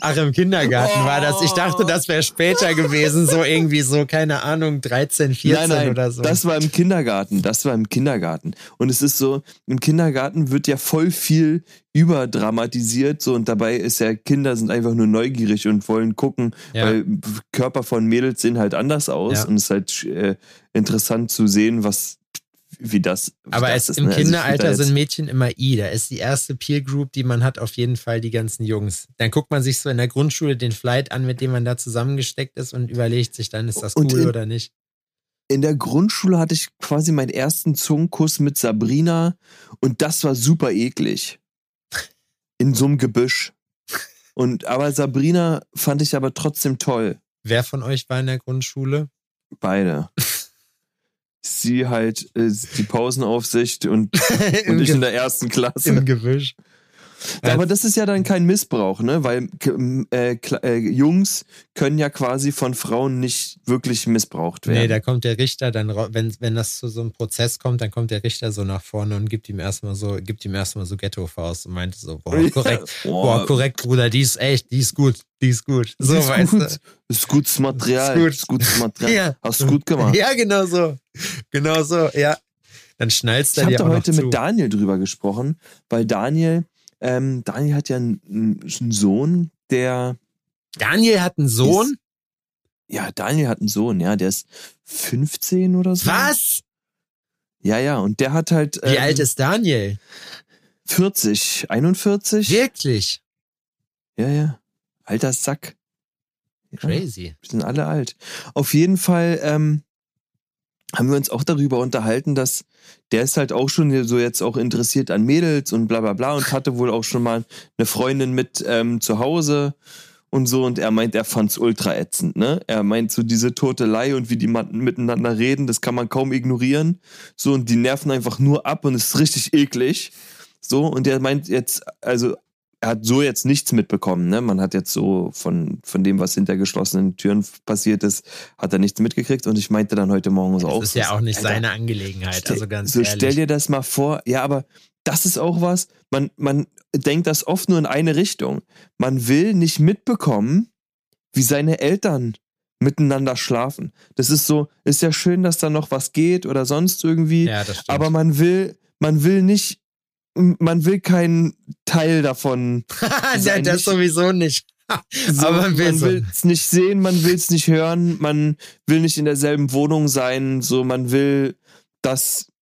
Ach, im Kindergarten oh. war das. Ich dachte, das wäre später gewesen, so irgendwie so, keine Ahnung, 13, 14 nein, nein, oder so. Das war im Kindergarten. Das war im Kindergarten. Und es ist so, im Kindergarten wird ja voll viel überdramatisiert, so und dabei ist ja, Kinder sind einfach nur neugierig und wollen gucken, ja. weil Körper von Mädels sehen halt anders aus ja. und es ist halt äh, interessant zu sehen, was wie das. Wie Aber das ist, im ne? Also Kinderalter also sind Mädchen immer I. Da ist die erste Peer Group, die man hat, auf jeden Fall die ganzen Jungs. Dann guckt man sich so in der Grundschule den Flight an, mit dem man da zusammengesteckt ist und überlegt sich dann, ist das cool in, oder nicht. In der Grundschule hatte ich quasi meinen ersten Zungenkuss mit Sabrina und das war super eklig. In so einem Gebüsch. Und aber Sabrina fand ich aber trotzdem toll. Wer von euch war in der Grundschule? Beide. Sie halt äh, die Pausenaufsicht und, und ich in der ersten Klasse. Im Gewisch. Aber das ist ja dann kein Missbrauch, ne? Weil äh, äh, Jungs können ja quasi von Frauen nicht wirklich missbraucht werden. Nee, da kommt der Richter dann, wenn, wenn das zu so einem Prozess kommt, dann kommt der Richter so nach vorne und gibt ihm erstmal so, gibt ihm erstmal so Ghetto-Faust und meinte so, boah, korrekt, ja, boah. korrekt, Bruder, die ist echt, die ist gut, die ist gut. So, ist weißt gut. du. Ist gutes Material. Ist, gut. ist gutes Material. ja. Hast du gut gemacht. Ja, genau so. Genau so, ja. Dann schnallst du Ich habe heute mit Daniel drüber gesprochen, weil Daniel ähm, Daniel hat ja einen, einen, Sohn, der. Daniel hat einen Sohn? Ist, ja, Daniel hat einen Sohn, ja, der ist 15 oder so. Was? Ja, ja, und der hat halt. Wie ähm, alt ist Daniel? 40, 41. Wirklich? Ja, ja. Alter Sack. Ja, Crazy. Wir sind alle alt. Auf jeden Fall ähm, haben wir uns auch darüber unterhalten, dass der ist halt auch schon so jetzt auch interessiert an Mädels und bla bla bla und hatte wohl auch schon mal eine Freundin mit ähm, zu Hause und so und er meint, er fand's ultra ätzend, ne? Er meint so diese Totelei und wie die miteinander reden, das kann man kaum ignorieren. So und die nerven einfach nur ab und es ist richtig eklig. So und er meint jetzt, also er hat so jetzt nichts mitbekommen. Ne? Man hat jetzt so von, von dem, was hinter geschlossenen Türen passiert ist, hat er nichts mitgekriegt. Und ich meinte dann heute Morgen so das auch. Das ist ja auch nicht Alter, seine Angelegenheit. Stell, also ganz so ehrlich. stell dir das mal vor. Ja, aber das ist auch was. Man, man denkt das oft nur in eine Richtung. Man will nicht mitbekommen, wie seine Eltern miteinander schlafen. Das ist so, ist ja schön, dass da noch was geht oder sonst irgendwie. Ja, das stimmt. Aber man will, man will nicht man will keinen Teil davon. sein. das sowieso nicht. so, Aber man will es nicht sehen, man will es nicht hören, man will nicht in derselben Wohnung sein, so man will, dass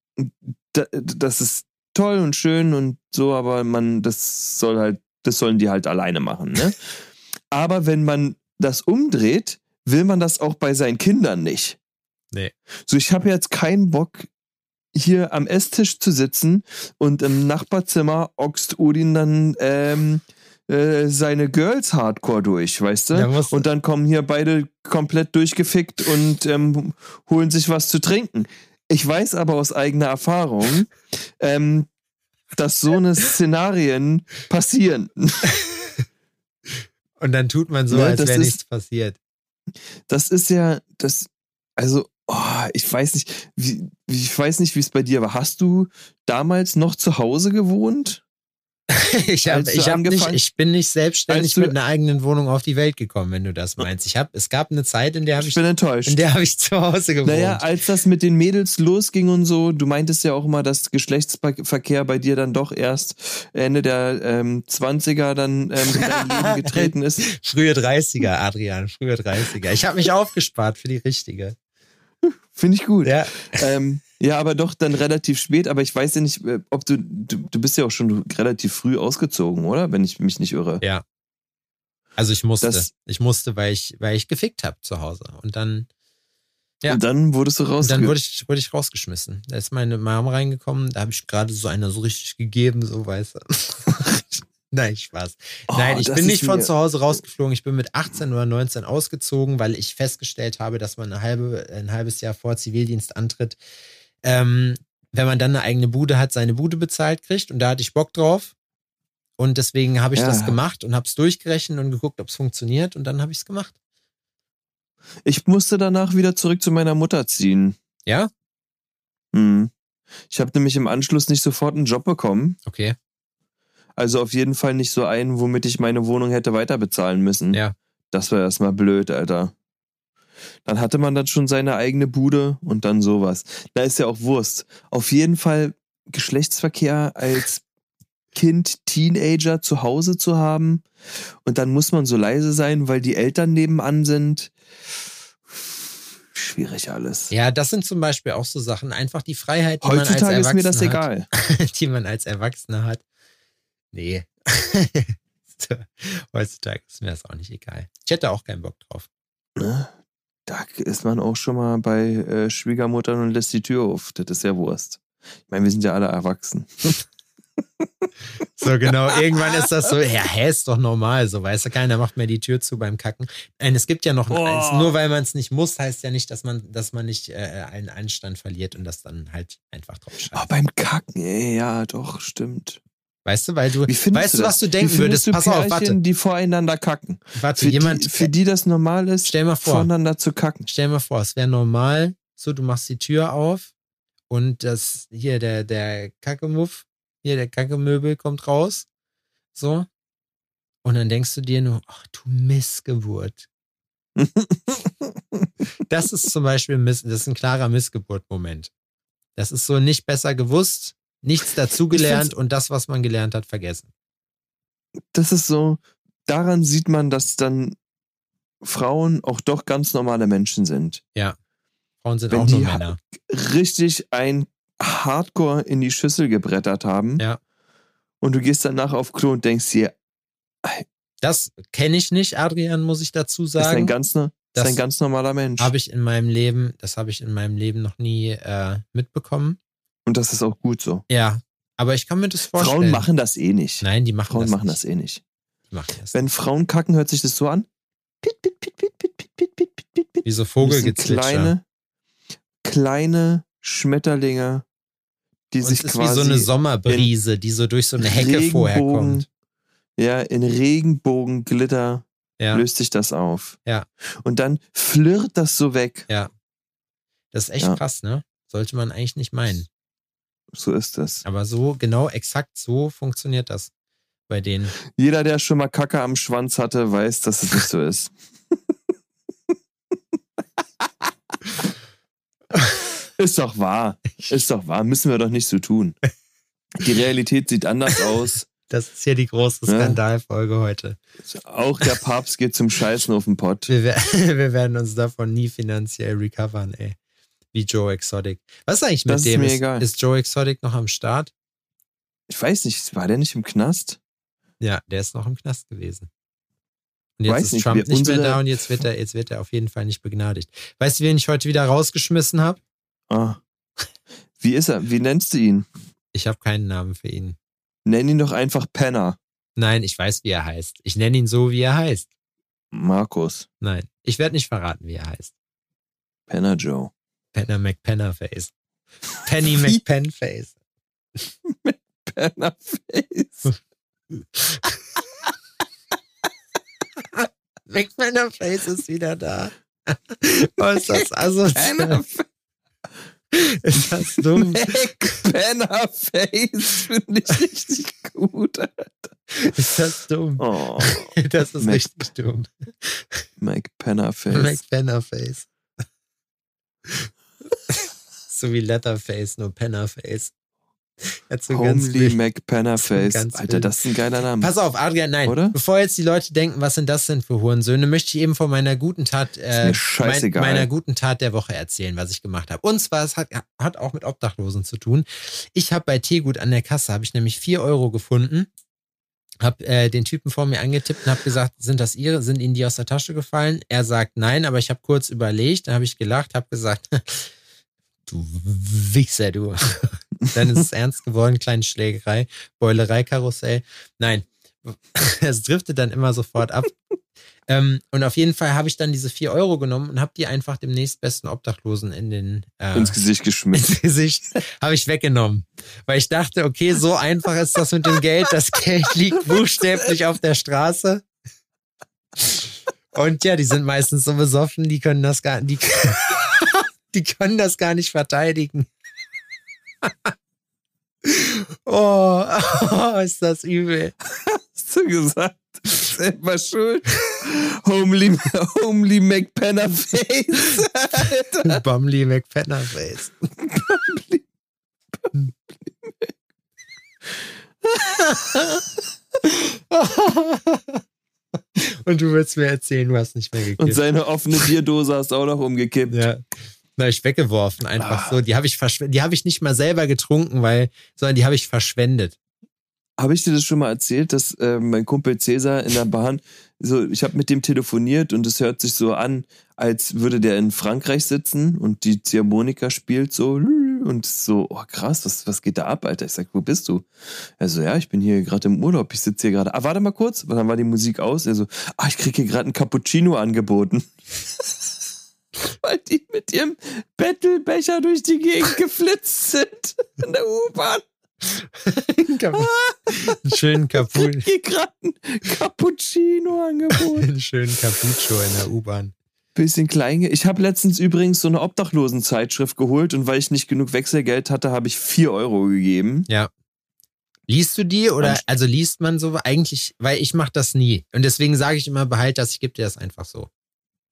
das ist toll und schön und so, aber man das soll halt, das sollen die halt alleine machen, ne? aber wenn man das umdreht, will man das auch bei seinen Kindern nicht. Nee. So, ich habe jetzt keinen Bock, hier am Esstisch zu sitzen und im Nachbarzimmer oxt Udin dann ähm, äh, seine Girls Hardcore durch, weißt du? Ja, und dann kommen hier beide komplett durchgefickt und ähm, holen sich was zu trinken. Ich weiß aber aus eigener Erfahrung, ähm, dass so eine Szenarien passieren. Und dann tut man so, ne, als wäre nichts passiert. Das ist ja, das, also Oh, ich weiß nicht, wie, ich weiß nicht, wie es bei dir war. Hast du damals noch zu Hause gewohnt? ich, hab, ich, hab nicht, ich bin nicht selbstständig mit einer eigenen Wohnung auf die Welt gekommen, wenn du das meinst. Ich hab, es gab eine Zeit, in der habe ich, bin enttäuscht. in der habe ich zu Hause gewohnt. Naja, als das mit den Mädels losging und so, du meintest ja auch immer, dass Geschlechtsverkehr bei dir dann doch erst Ende der ähm, 20er dann ähm, in dein Leben getreten ist. frühe 30er, Adrian, frühe 30er. Ich habe mich aufgespart für die richtige. Finde ich gut. Ja. Ähm, ja, aber doch dann relativ spät. Aber ich weiß ja nicht, äh, ob du, du, du bist ja auch schon relativ früh ausgezogen, oder? Wenn ich mich nicht irre. Ja. Also ich musste. Das, ich musste, weil ich, weil ich gefickt habe zu Hause. Und dann. Ja. Und dann wurdest du raus. Dann wurde ich, wurde ich rausgeschmissen. Da ist meine Mom reingekommen, da habe ich gerade so einer so richtig gegeben, so weißt du. Nein, Spaß. Oh, Nein, ich bin nicht von zu Hause rausgeflogen. Ich bin mit 18 oder 19 ausgezogen, weil ich festgestellt habe, dass man eine halbe, ein halbes Jahr vor Zivildienst antritt. Ähm, wenn man dann eine eigene Bude hat, seine Bude bezahlt kriegt. Und da hatte ich Bock drauf. Und deswegen habe ich ja. das gemacht und habe es durchgerechnet und geguckt, ob es funktioniert. Und dann habe ich es gemacht. Ich musste danach wieder zurück zu meiner Mutter ziehen. Ja? Hm. Ich habe nämlich im Anschluss nicht sofort einen Job bekommen. Okay. Also auf jeden Fall nicht so einen, womit ich meine Wohnung hätte weiter bezahlen müssen. Ja. Das war erstmal blöd, Alter. Dann hatte man dann schon seine eigene Bude und dann sowas. Da ist ja auch Wurst. Auf jeden Fall Geschlechtsverkehr als Kind, Teenager zu Hause zu haben. Und dann muss man so leise sein, weil die Eltern nebenan sind. Schwierig alles. Ja, das sind zum Beispiel auch so Sachen. Einfach die Freiheit, die man als Heutzutage ist mir das Erwachsener egal. hat. Die man als Erwachsener hat. Nee. Heutzutage ist mir das auch nicht egal. Ich hätte auch keinen Bock drauf. Ne? Da ist man auch schon mal bei äh, Schwiegermuttern und lässt die Tür auf. Das ist ja Wurst. Ich meine, wir sind ja alle erwachsen. So genau, irgendwann ist das so, ja, hä, ist doch normal, so weißt du, keiner macht mehr die Tür zu beim Kacken. Nein, es gibt ja noch ein Oh. eins, nur weil man es nicht muss, heißt ja nicht, dass man, dass man nicht äh, einen Anstand verliert und das dann halt einfach drauf Aber schreibt. beim Kacken, ey, ja, doch, stimmt. Weißt du, weil du, weißt du das? was du denken würdest? du Pass auf, Pärchen, warte, die voreinander kacken. warte, Für, jemand, die, für die das normal ist, stell mal vor, voreinander zu kacken. stell mal vor, es wäre normal, so, du machst die Tür auf und das, hier, der, der Kackemuff, hier, der Kackemöbel kommt raus, so, und dann denkst du dir nur, ach du Missgeburt. Das ist zum Beispiel Miss, das ist ein klarer Missgeburt-Moment. Das ist so nicht besser gewusst, nichts dazugelernt und das, was man gelernt hat, vergessen. Das ist so, daran sieht man, dass dann Frauen auch doch ganz normale Menschen sind. Frauen sind Wenn auch nur die- Männer. Richtig ein Hardcore in die Schüssel gebrettert haben. Ja. Und du gehst danach auf Klo und denkst dir, Das kenne ich nicht, Adrian, muss ich dazu das ist ein sagen. ganz, ne- das Das ist ein ganz normaler Mensch. Habe ich in meinem Leben, das habe ich in meinem Leben noch nie äh, mitbekommen. Und das ist auch gut so. Ja, aber ich kann mir das vorstellen. Frauen machen das eh nicht. Nein, die machen Frauen das machen nicht. das eh nicht. Die machen das Wenn Frauen kacken, hört sich das so an. Pit, pit, pit, pit, pit, pit, pit, pit, pit, pit. Wie so Vogelgezwitscher. kleine, kleine Schmetterlinge, die Und sich ist quasi wie so eine Sommerbrise, die so durch so eine Hecke Regenbogen- vorher kommt. ja, in Regenbogenglitter Ja, löst sich das auf. Ja. Und dann flirrt das so weg. das ist echt Ja. krass, ne? Sollte man eigentlich nicht meinen. So ist das. Aber so, genau, exakt so funktioniert das bei denen. Jeder, der schon mal Kacke am Schwanz hatte, weiß, dass es nicht so ist. ist doch wahr. Ist doch wahr. Müssen wir doch nicht so tun. Die Realität sieht anders aus. Das ist hier die große Ja. Skandalfolge heute. Auch der Papst geht zum Scheißen auf den Pott. Wir, wir werden uns davon nie finanziell recovern, ey. Wie Joe Exotic. Was ist eigentlich mit Das ist dem? ist, egal. ist Joe Exotic noch am Start? Ich weiß nicht, war der nicht im Knast? Ja, der ist noch im Knast gewesen. Und jetzt Weiß ist nicht, Trump nicht mehr da und jetzt wird, er, jetzt wird er auf jeden Fall nicht begnadigt. Weißt du, wen ich heute wieder rausgeschmissen habe? Ah. Wie ist er? Wie nennst du ihn? Ich habe keinen Namen für ihn. Nenn ihn doch einfach Penner. Nein, ich weiß, wie er heißt. Ich nenne ihn so, wie er heißt. Markus. Nein, ich werde nicht verraten, wie er heißt. Penner Joe. Penner McPennerface. Penny Wie? McPenface. Pennerface. McPennerface ist wieder da. Oh, ist das also Pennerface. Ist das dumm? Pennerface finde ich richtig gut. Ist das dumm? Oh, Das ist Mac- richtig dumm. Mike Pennerface. McPennerface. So wie Letterface, nur Pennerface. Ganz Homely wild- Mac Pennerface. ganz Alter, das ist ein geiler Name. Pass auf, Adrian, nein. Oder? Bevor jetzt die Leute denken, was sind das denn für Hurensöhne, möchte ich eben von meiner guten Tat, äh, scheißegal. meiner guten Tat der Woche erzählen, was ich gemacht habe. Und zwar, es hat, hat auch mit Obdachlosen zu tun. Ich habe bei Teegut an der Kasse, habe ich nämlich vier Euro gefunden, habe äh, den Typen vor mir angetippt und habe gesagt, sind das Ihre? Sind Ihnen die aus der Tasche gefallen? Er sagt nein, aber ich habe kurz überlegt, dann habe ich gelacht, habe gesagt, du Wichser, du. Dann ist es ernst geworden, kleine Schlägerei, Beulerei-Karussell. Nein, es driftet dann immer sofort ab. ähm, und auf jeden Fall habe ich dann diese vier Euro genommen und habe die einfach dem nächstbesten Obdachlosen in den äh, Ins Gesicht geschmissen. ins Gesicht habe ich weggenommen. Weil ich dachte, okay, so einfach ist das mit dem Geld. Das Geld liegt buchstäblich auf der Straße. Und ja, die sind meistens so besoffen, die können das gar die, die können das gar nicht verteidigen. Oh, oh, ist das übel. Hast du gesagt? Selber schuld. Homely, homely McPennerface. Bumley McPennerface. Bumly, Und du willst mir erzählen, du hast nicht mehr gekippt. Und seine offene Bierdose hast du auch noch umgekippt. Ja. Na, ich weggeworfen, einfach so. Die habe ich. Die habe ich nicht mal selber getrunken, weil, sondern die habe ich verschwendet. Habe ich dir das schon mal erzählt, dass äh, mein Kumpel Cäsar in der Bahn, so, ich habe mit dem telefoniert und es hört sich so an, als würde der in Frankreich sitzen und die Ziehharmonika spielt so und so, oh krass, was, was geht da ab, Alter? Ich sag, wo bist du? Er so, ja, ich bin hier gerade im Urlaub, ich sitze hier gerade. Ah, warte mal kurz, und dann war die Musik aus. Er so, ah, ich krieg hier gerade einen Cappuccino angeboten. Weil die mit ihrem Bettelbecher durch die Gegend geflitzt sind in der U-Bahn. Einen schönen Capu Hier gerade ein Cappuccino angeboten. einen schönen Capucho in der U-Bahn. Bisschen klein. Ich habe letztens übrigens so eine Obdachlosenzeitschrift geholt und weil ich nicht genug Wechselgeld hatte, habe ich 4 Euro gegeben. Ja. Liest du die oder also liest man so eigentlich, weil ich mache das nie und deswegen sage ich immer behalt das, ich gebe dir das einfach so.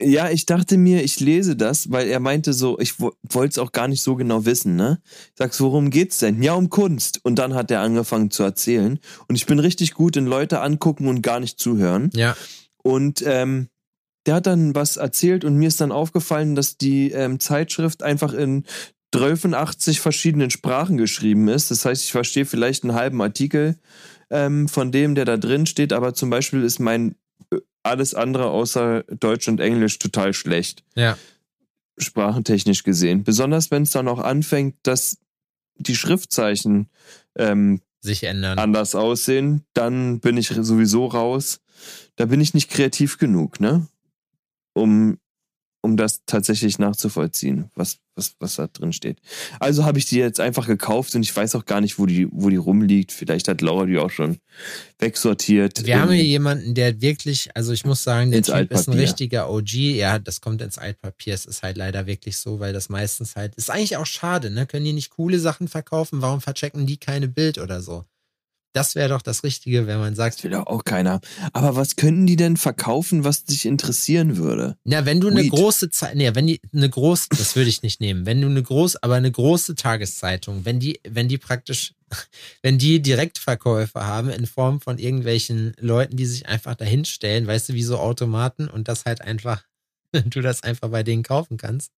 Ja, ich dachte mir, ich lese das, weil er meinte so, ich wollte es auch gar nicht so genau wissen, ne? Ich sag's, worum geht's denn? Ja, um Kunst. Und dann hat er angefangen zu erzählen. Und ich bin richtig gut in Leute angucken und gar nicht zuhören. Ja. Und ähm, der hat dann was erzählt und mir ist dann aufgefallen, dass die ähm, Zeitschrift einfach in 83 verschiedenen Sprachen geschrieben ist. Das heißt, ich verstehe vielleicht einen halben Artikel ähm, von dem, der da drin steht, aber zum Beispiel ist mein alles andere außer Deutsch und Englisch total schlecht, Ja. sprachentechnisch gesehen. Besonders wenn es dann auch anfängt, dass die Schriftzeichen ähm, Sich ändern. anders aussehen, dann bin ich sowieso raus. Da bin ich nicht kreativ genug, ne? Um, um das tatsächlich nachzuvollziehen, was, was, was da drin steht. Also habe ich die jetzt einfach gekauft und ich weiß auch gar nicht, wo die, wo die rumliegt. Vielleicht hat Laura die auch schon wegsortiert. Wir haben hier jemanden, der wirklich, also ich muss sagen, der Typ ist ein Altpapier. richtiger OG. Ja, das kommt ins Altpapier. Es ist halt leider wirklich so, weil das meistens halt, ist eigentlich auch schade, ne? Können die nicht coole Sachen verkaufen? Warum verchecken die keine Bild oder so? Das wäre doch das Richtige, wenn man sagt, Das will doch auch keiner. Aber was könnten die denn verkaufen, was dich interessieren würde? Na, wenn du eine Weed. große Zeit, nee, wenn die eine große, das würde ich nicht nehmen. Wenn du eine große, aber eine große Tageszeitung, wenn die, wenn die praktisch, wenn die Direktverkäufe haben in Form von irgendwelchen Leuten, die sich einfach dahinstellen, weißt du, wie so Automaten und das halt einfach, du das einfach bei denen kaufen kannst,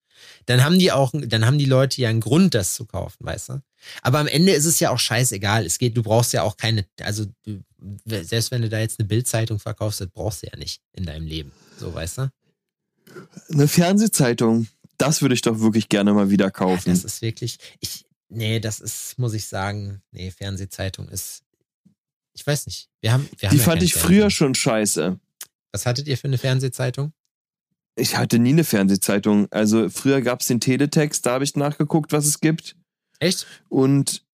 dann haben die auch, dann haben die Leute ja einen Grund, das zu kaufen, weißt du? Aber am Ende ist es ja auch scheißegal. Es geht, du brauchst ja auch keine, also du, selbst wenn du da jetzt eine Bildzeitung verkaufst, das brauchst du ja nicht in deinem Leben. So, weißt du? Eine Fernsehzeitung. Das würde ich doch wirklich gerne mal wieder kaufen. Das ist wirklich, ich, nee, das ist, muss ich sagen, nee, Fernsehzeitung ist, ich weiß nicht. Wir haben, wir haben die ja fand ich früher schon scheiße. Was hattet ihr für eine Fernsehzeitung? Ich hatte nie eine Fernsehzeitung. Also früher gab es den Teletext, da habe ich nachgeguckt, was es gibt. Echt? Und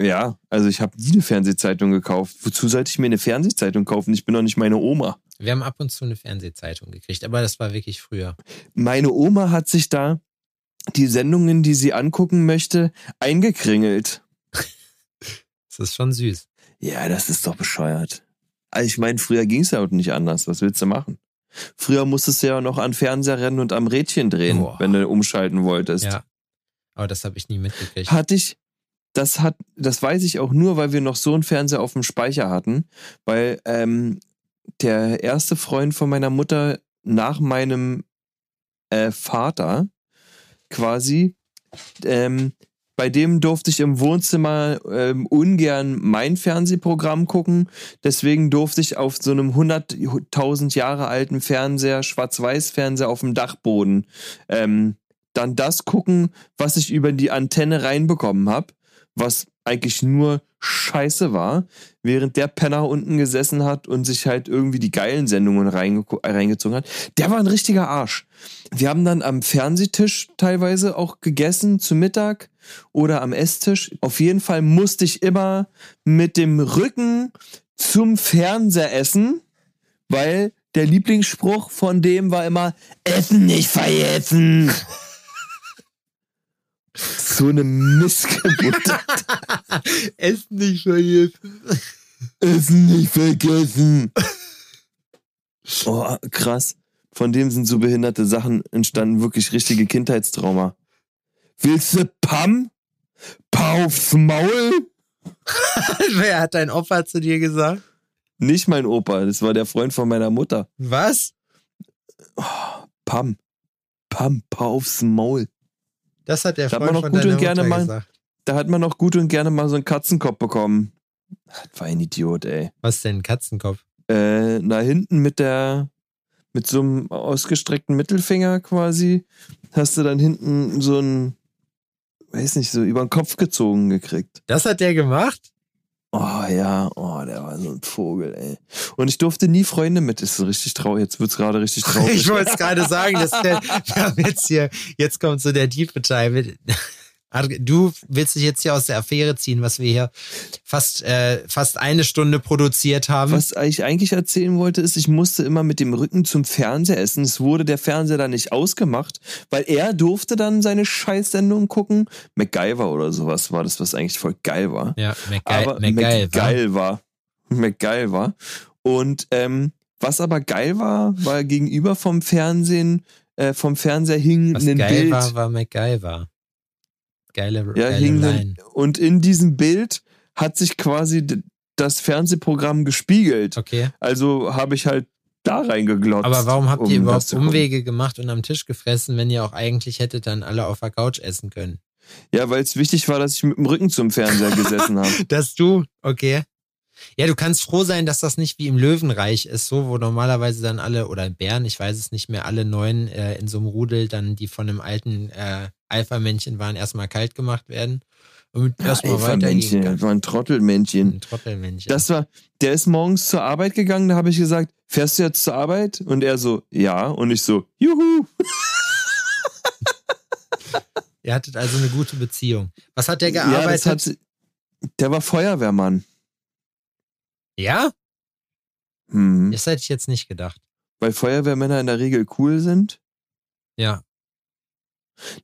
ja, also ich habe nie eine Fernsehzeitung gekauft. Wozu sollte ich mir eine Fernsehzeitung kaufen? Ich bin doch nicht meine Oma. Wir haben ab und zu eine Fernsehzeitung gekriegt, aber das war wirklich früher. Meine Oma hat sich da die Sendungen, die sie angucken möchte, eingekringelt. Das ist schon süß. Ja, das ist doch bescheuert. Also ich meine, früher ging es ja auch nicht anders. Was willst du machen? Früher musstest du ja noch an Fernseher rennen und am Rädchen drehen, Boah. wenn du umschalten wolltest. Ja. Aber das habe ich nie mitgekriegt. Hatte ich, das hat, das weiß ich auch nur, weil wir noch so einen Fernseher auf dem Speicher hatten, weil ähm, der erste Freund von meiner Mutter nach meinem äh, Vater quasi, ähm, bei dem durfte ich im Wohnzimmer ähm, ungern mein Fernsehprogramm gucken. Deswegen durfte ich auf so einem 100.000 Jahre alten Fernseher, Schwarz-Weiß-Fernseher auf dem Dachboden, ähm, dann das gucken, was ich über die Antenne reinbekommen habe, was eigentlich nur scheiße war, während der Penner unten gesessen hat und sich halt irgendwie die geilen Sendungen reinge reingezogen hat. Der war ein richtiger Arsch. Wir haben dann am Fernsehtisch teilweise auch gegessen zu Mittag oder am Esstisch. Auf jeden Fall musste ich immer mit dem Rücken zum Fernseher essen, weil der Lieblingsspruch von dem war immer, Essen nicht vergessen. So eine Missgeburt. Essen nicht vergessen. Essen nicht vergessen. Oh, krass. Von dem sind so behinderte Sachen entstanden, wirklich richtige Kindheitstrauma. Willst du Pam? Pa aufs Maul? Wer hat dein Opa zu dir gesagt? Nicht mein Opa, das war der Freund von meiner Mutter. Was? Oh, Pam. Pam, pa aufs Maul. Das hat der Da hat Freund man noch gut und gerne Mutter mal- gesagt. Da hat man noch gut und gerne mal so einen Katzenkopf bekommen. Das war ein Idiot, ey. Was denn, Katzenkopf? Äh, na hinten mit der, mit so einem ausgestreckten Mittelfinger quasi, hast du dann hinten so ein, weiß nicht, so über den Kopf gezogen gekriegt. Das hat der gemacht? Oh ja, oh, der war so ein Vogel, ey. Und ich durfte nie Freunde mit. Ist richtig traurig. Jetzt wird's gerade richtig traurig. Ich wollte es gerade sagen, dass der, wir haben jetzt hier, jetzt kommt so der tiefe Teil mit. Du willst dich jetzt hier aus der Affäre ziehen, was wir hier fast, äh, fast eine Stunde produziert haben. Was ich eigentlich erzählen wollte, ist, ich musste immer mit dem Rücken zum Fernseher essen. Es wurde der Fernseher dann nicht ausgemacht, weil er durfte dann seine Scheißsendung gucken. MacGyver oder sowas war das, was eigentlich voll geil war. Ja, McGeil, aber? MacGyver war. MacGyver. Und ähm, was aber geil war, war gegenüber vom Fernsehen, äh, vom Fernseher hing Was ein geil Bild. war, war MacGyver. Geile, Ja, geile hing Line. und in diesem Bild hat sich quasi das Fernsehprogramm gespiegelt. Okay. Also habe ich halt da reingeglotzt. Aber warum habt um ihr überhaupt. Umwege gemacht und am Tisch gefressen, wenn ihr auch eigentlich hättet dann alle auf der Couch essen können? Ja, weil es wichtig war, dass ich mit dem Rücken zum Fernseher gesessen habe. Dass du, okay. Ja, du kannst froh sein, dass das nicht wie im Löwenreich ist, so, wo normalerweise dann alle, oder in Bären, ich weiß es nicht mehr, alle neun äh, in so einem Rudel, dann die von einem alten äh, Alpha-Männchen waren, erstmal kalt gemacht werden. Und erstmal weitergehen das war ein Trottelmännchen. Ein Trottelmännchen. Das war, der ist morgens zur Arbeit gegangen, da habe ich gesagt, fährst du jetzt zur Arbeit? Und er so, ja. Und ich so, juhu. Ihr hattet also eine gute Beziehung. Was hat der Ja, gearbeitet? hat, der war Feuerwehrmann. Ja? Hm. Das hätte ich jetzt nicht gedacht. Weil Feuerwehrmänner in der Regel cool sind. Ja.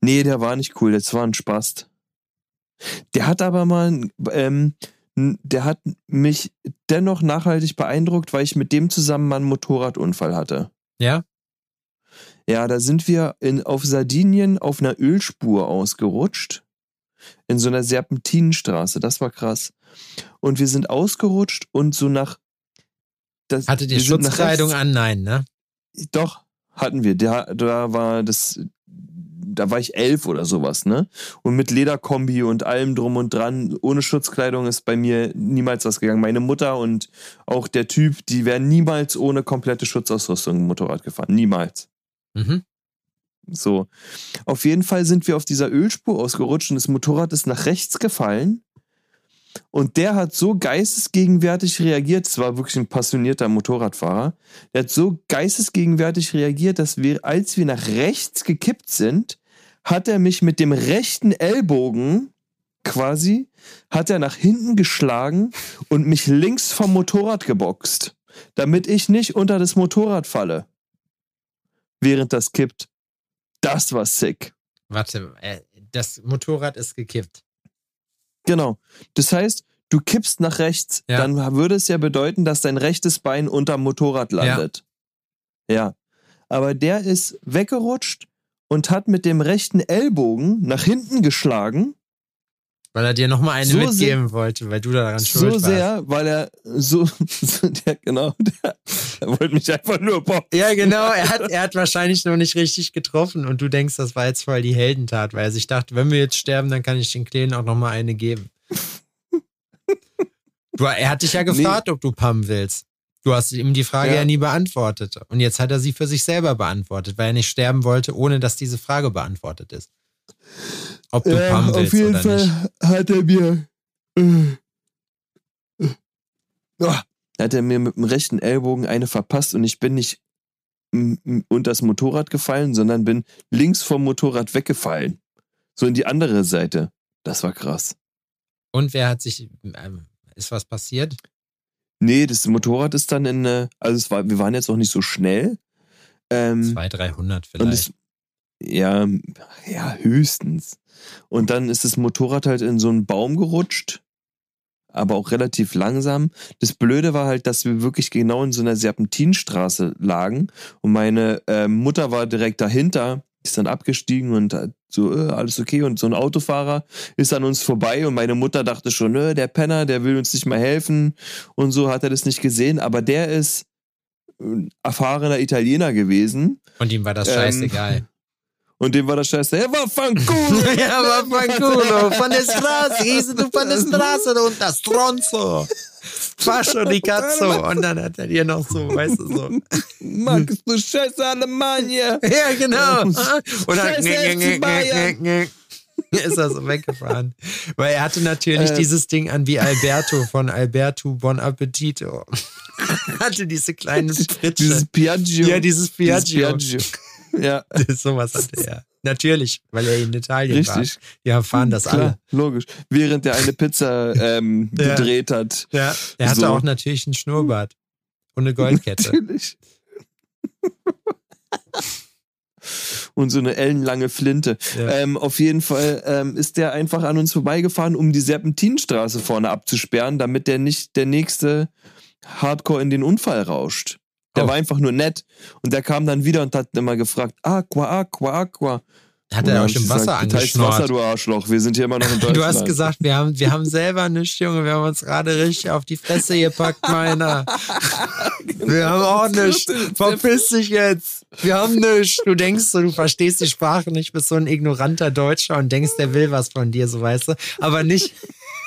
Nee, der war nicht cool, das war ein Spast. Der hat aber mal, ähm, der hat mich dennoch nachhaltig beeindruckt, weil ich mit dem zusammen mal einen Motorradunfall hatte. Ja? Ja, da sind wir in, auf Sardinien auf einer Ölspur ausgerutscht. In so einer Serpentinenstraße. Das war krass. Und wir sind ausgerutscht und so nach. Das, Hattet ihr Schutzkleidung an? Nein, ne? Doch, hatten wir. Da, da war das. Da war ich elf oder sowas, ne? Und mit Lederkombi und allem drum und dran, ohne Schutzkleidung ist bei mir niemals was gegangen. Meine Mutter und auch der Typ, die wären niemals ohne komplette Schutzausrüstung Motorrad gefahren. Niemals. Mhm. So. Auf jeden Fall sind wir auf dieser Ölspur ausgerutscht und das Motorrad ist nach rechts gefallen. Und der hat so geistesgegenwärtig reagiert, es war wirklich ein passionierter Motorradfahrer, der hat so geistesgegenwärtig reagiert, dass wir, als wir nach rechts gekippt sind, hat er mich mit dem rechten Ellbogen quasi, hat er nach hinten geschlagen und mich links vom Motorrad geboxt, damit ich nicht unter das Motorrad falle, während das kippt. Das war sick. Warte, äh, das Motorrad ist gekippt. Genau. Das heißt, du kippst nach rechts, Ja. dann würde es ja bedeuten, dass dein rechtes Bein unterm Motorrad landet. Ja. Aber der ist weggerutscht und hat mit dem rechten Ellbogen nach hinten geschlagen. Weil er dir nochmal eine So mitgeben wollte, weil du daran schuld So warst. sehr, weil er so, so der, genau, der, er wollte mich einfach nur boxen. Ja, genau. Er hat, er hat wahrscheinlich noch nicht richtig getroffen und du denkst, das war jetzt voll die Heldentat, weil er sich dachte, wenn wir jetzt sterben, dann kann ich den Kleinen auch nochmal eine geben. Du, er hat dich ja gefragt, ob du Pam willst. Du hast ihm die Frage ja. Ja. nie beantwortet. Und jetzt hat er sie für sich selber beantwortet, weil er nicht sterben wollte, ohne dass diese Frage beantwortet ist. Ob du Ja, Pam willst auf jeden oder Fall nicht. hat er mir. Äh, äh, oh, hat er mir mit dem rechten Ellbogen eine verpasst und ich bin nicht unter das Motorrad gefallen, sondern bin links vom Motorrad weggefallen. So in die andere Seite. Das war krass. Und wer hat sich, ähm, ist was passiert? Nee, das Motorrad ist dann in, äh, also es war, wir waren jetzt auch nicht so schnell. Ähm, 200, 300 und vielleicht. es, Ja, ja, höchstens. Und dann ist das Motorrad halt in so einen Baum gerutscht, aber auch relativ langsam. Das Blöde war halt, dass wir wirklich genau in so einer Serpentinstraße lagen und meine äh, Mutter war direkt dahinter, ist dann abgestiegen und hat so, äh, alles okay. Und so ein Autofahrer ist an uns vorbei und meine Mutter dachte schon, äh, der Penner, der will uns nicht mal helfen und so hat er das nicht gesehen. Aber der ist erfahrener Italiener gewesen. Und ihm war das scheißegal. Ähm, und dem war das scheiße. Er war fanculo. er war fanculo. Von der Straße. Hieß du von der Straße und das Stronzo. Fascio di cazzo. Und dann hat er dir noch so, weißt du, so. Magst du scheiße Alemannia? ja, genau. Und dann ist er so weggefahren. Weil er hatte natürlich äh, dieses Ding an wie Alberto von Alberto Bon Appetito. hatte diese kleinen Spritsche. Dieses Piaggio. Ja, dieses Piaggio. Dieses Piaggio. Ja. Sowas hatte er. Natürlich, weil er in Italien Richtig. war. Ja, fahren das Klar, alle. Logisch. Während er eine Pizza ähm, ja. gedreht hat. Ja. Er hatte so. auch natürlich einen Schnurrbart. Und eine Goldkette. Natürlich. und so eine ellenlange Flinte. Ja. Ähm, auf jeden Fall ähm, ist der einfach an uns vorbeigefahren, um die Serpentinstraße vorne abzusperren, damit der nicht der nächste Hardcore in den Unfall rauscht. Der oh. war einfach nur nett. Und der kam dann wieder und hat immer gefragt, Aqua, Aqua, Aqua. Hat er auch schon Wasser angeschnort. Wasser, du Arschloch. Wir sind hier immer noch in Deutschland. Du hast gesagt, wir haben, wir haben selber nichts, Junge. Wir haben uns gerade richtig auf die Fresse gepackt, meiner. Wir haben auch nichts. Verpiss dich jetzt. Wir haben nichts. Du denkst so, du verstehst die Sprache nicht, bist so ein ignoranter Deutscher und denkst, der will was von dir, so weißt du. Aber nicht,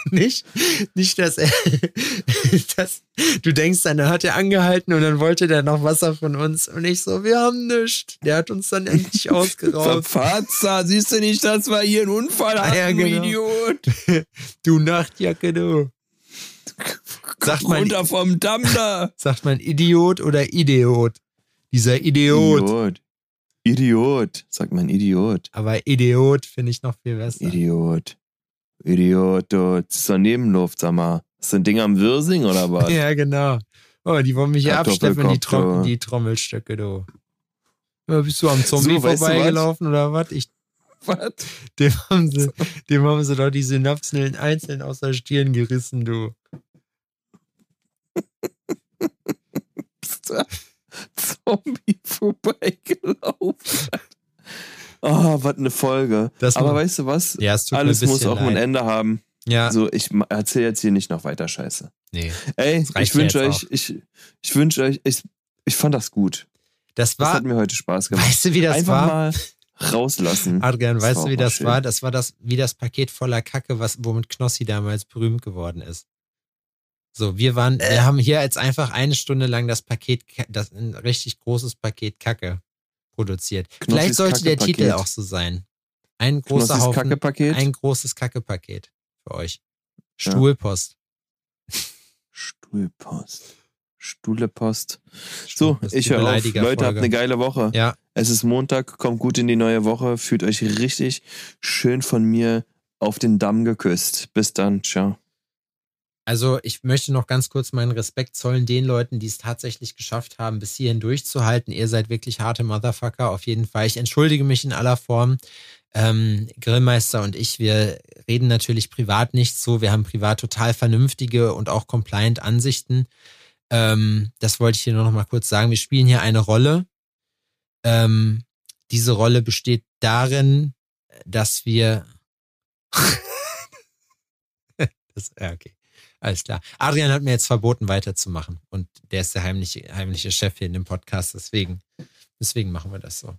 nicht, nicht, dass er, dass du denkst, dann hat er angehalten und dann wollte der noch Wasser von uns und ich so, wir haben nichts. Der hat uns dann endlich ausgeraubt. Verfatzer, siehst du nicht, dass wir hier einen Unfall hatten, ja, genau. Idiot? Du Nachtjacke, du. Sagt man, runter vom Damm da. Sagt man Idiot oder Idiot? Dieser Idiot. Idiot. Idiot, sagt man Idiot. Aber Idiot finde ich noch viel besser. Idiot. Idiot, du, das ist doch Nebenluft, sag mal. Das ein Ding am Wirsing oder was? ja, genau. Oh, die wollen mich hier absteppen, die, Trom die Trommelstöcke, du. Ja, bist du am Zombie so, vorbeigelaufen oder was? Ich. Was? Dem haben, sie, dem haben sie doch die Synapsen einzeln aus der Stirn gerissen, du. bist du Zombie vorbeigelaufen? Oh, was eine Folge. Das Aber weißt du was? Ja, Alles muss auch leid. ein Ende haben. Ja. So, ich erzähle jetzt hier nicht noch weiter Scheiße. Nee. Ey, ich wünsche euch, ich, ich wünsche euch, ich, ich fand das gut. Das war. Das hat mir heute Spaß gemacht. Weißt du, wie das Einfach war? mal rauslassen. Adrian, das weißt du, wie das schön. war? Das war das, wie das Paket voller Kacke, was, womit Knossi damals berühmt geworden ist. So, wir waren, äh. wir haben hier jetzt einfach eine Stunde lang das Paket, das ein richtig großes Paket Kacke produziert. Knossis Vielleicht sollte der Titel auch so sein. Ein großer Knossis Haufen, Kackepaket? ein großes Kackepaket für euch. Stuhlpost. Ja. Stuhlpost. Stuhlepost. So, ich höre auf. Leute, habt eine geile Woche. Ja. Es ist Montag, kommt gut in die neue Woche, fühlt euch richtig schön von mir auf den Damm geküsst. Bis dann, ciao. Also ich möchte noch ganz kurz meinen Respekt zollen den Leuten, die es tatsächlich geschafft haben, bis hierhin durchzuhalten. Ihr seid wirklich harte Motherfucker, auf jeden Fall. Ich entschuldige mich in aller Form. Ähm, Grillmeister und ich, wir reden natürlich privat nicht so. Wir haben privat total vernünftige und auch compliant Ansichten. Ähm, das wollte ich hier nur noch mal kurz sagen. Wir spielen hier eine Rolle. Ähm, diese Rolle besteht darin, dass wir das, okay. Alles klar. Adrian hat mir jetzt verboten, weiterzumachen. Und der ist der heimliche, heimliche Chef hier in dem Podcast. Deswegen, deswegen machen wir das so.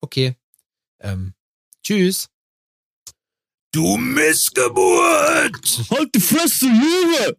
Okay. Ähm, tschüss. Du Missgeburt! Halt die Fresse, Junge!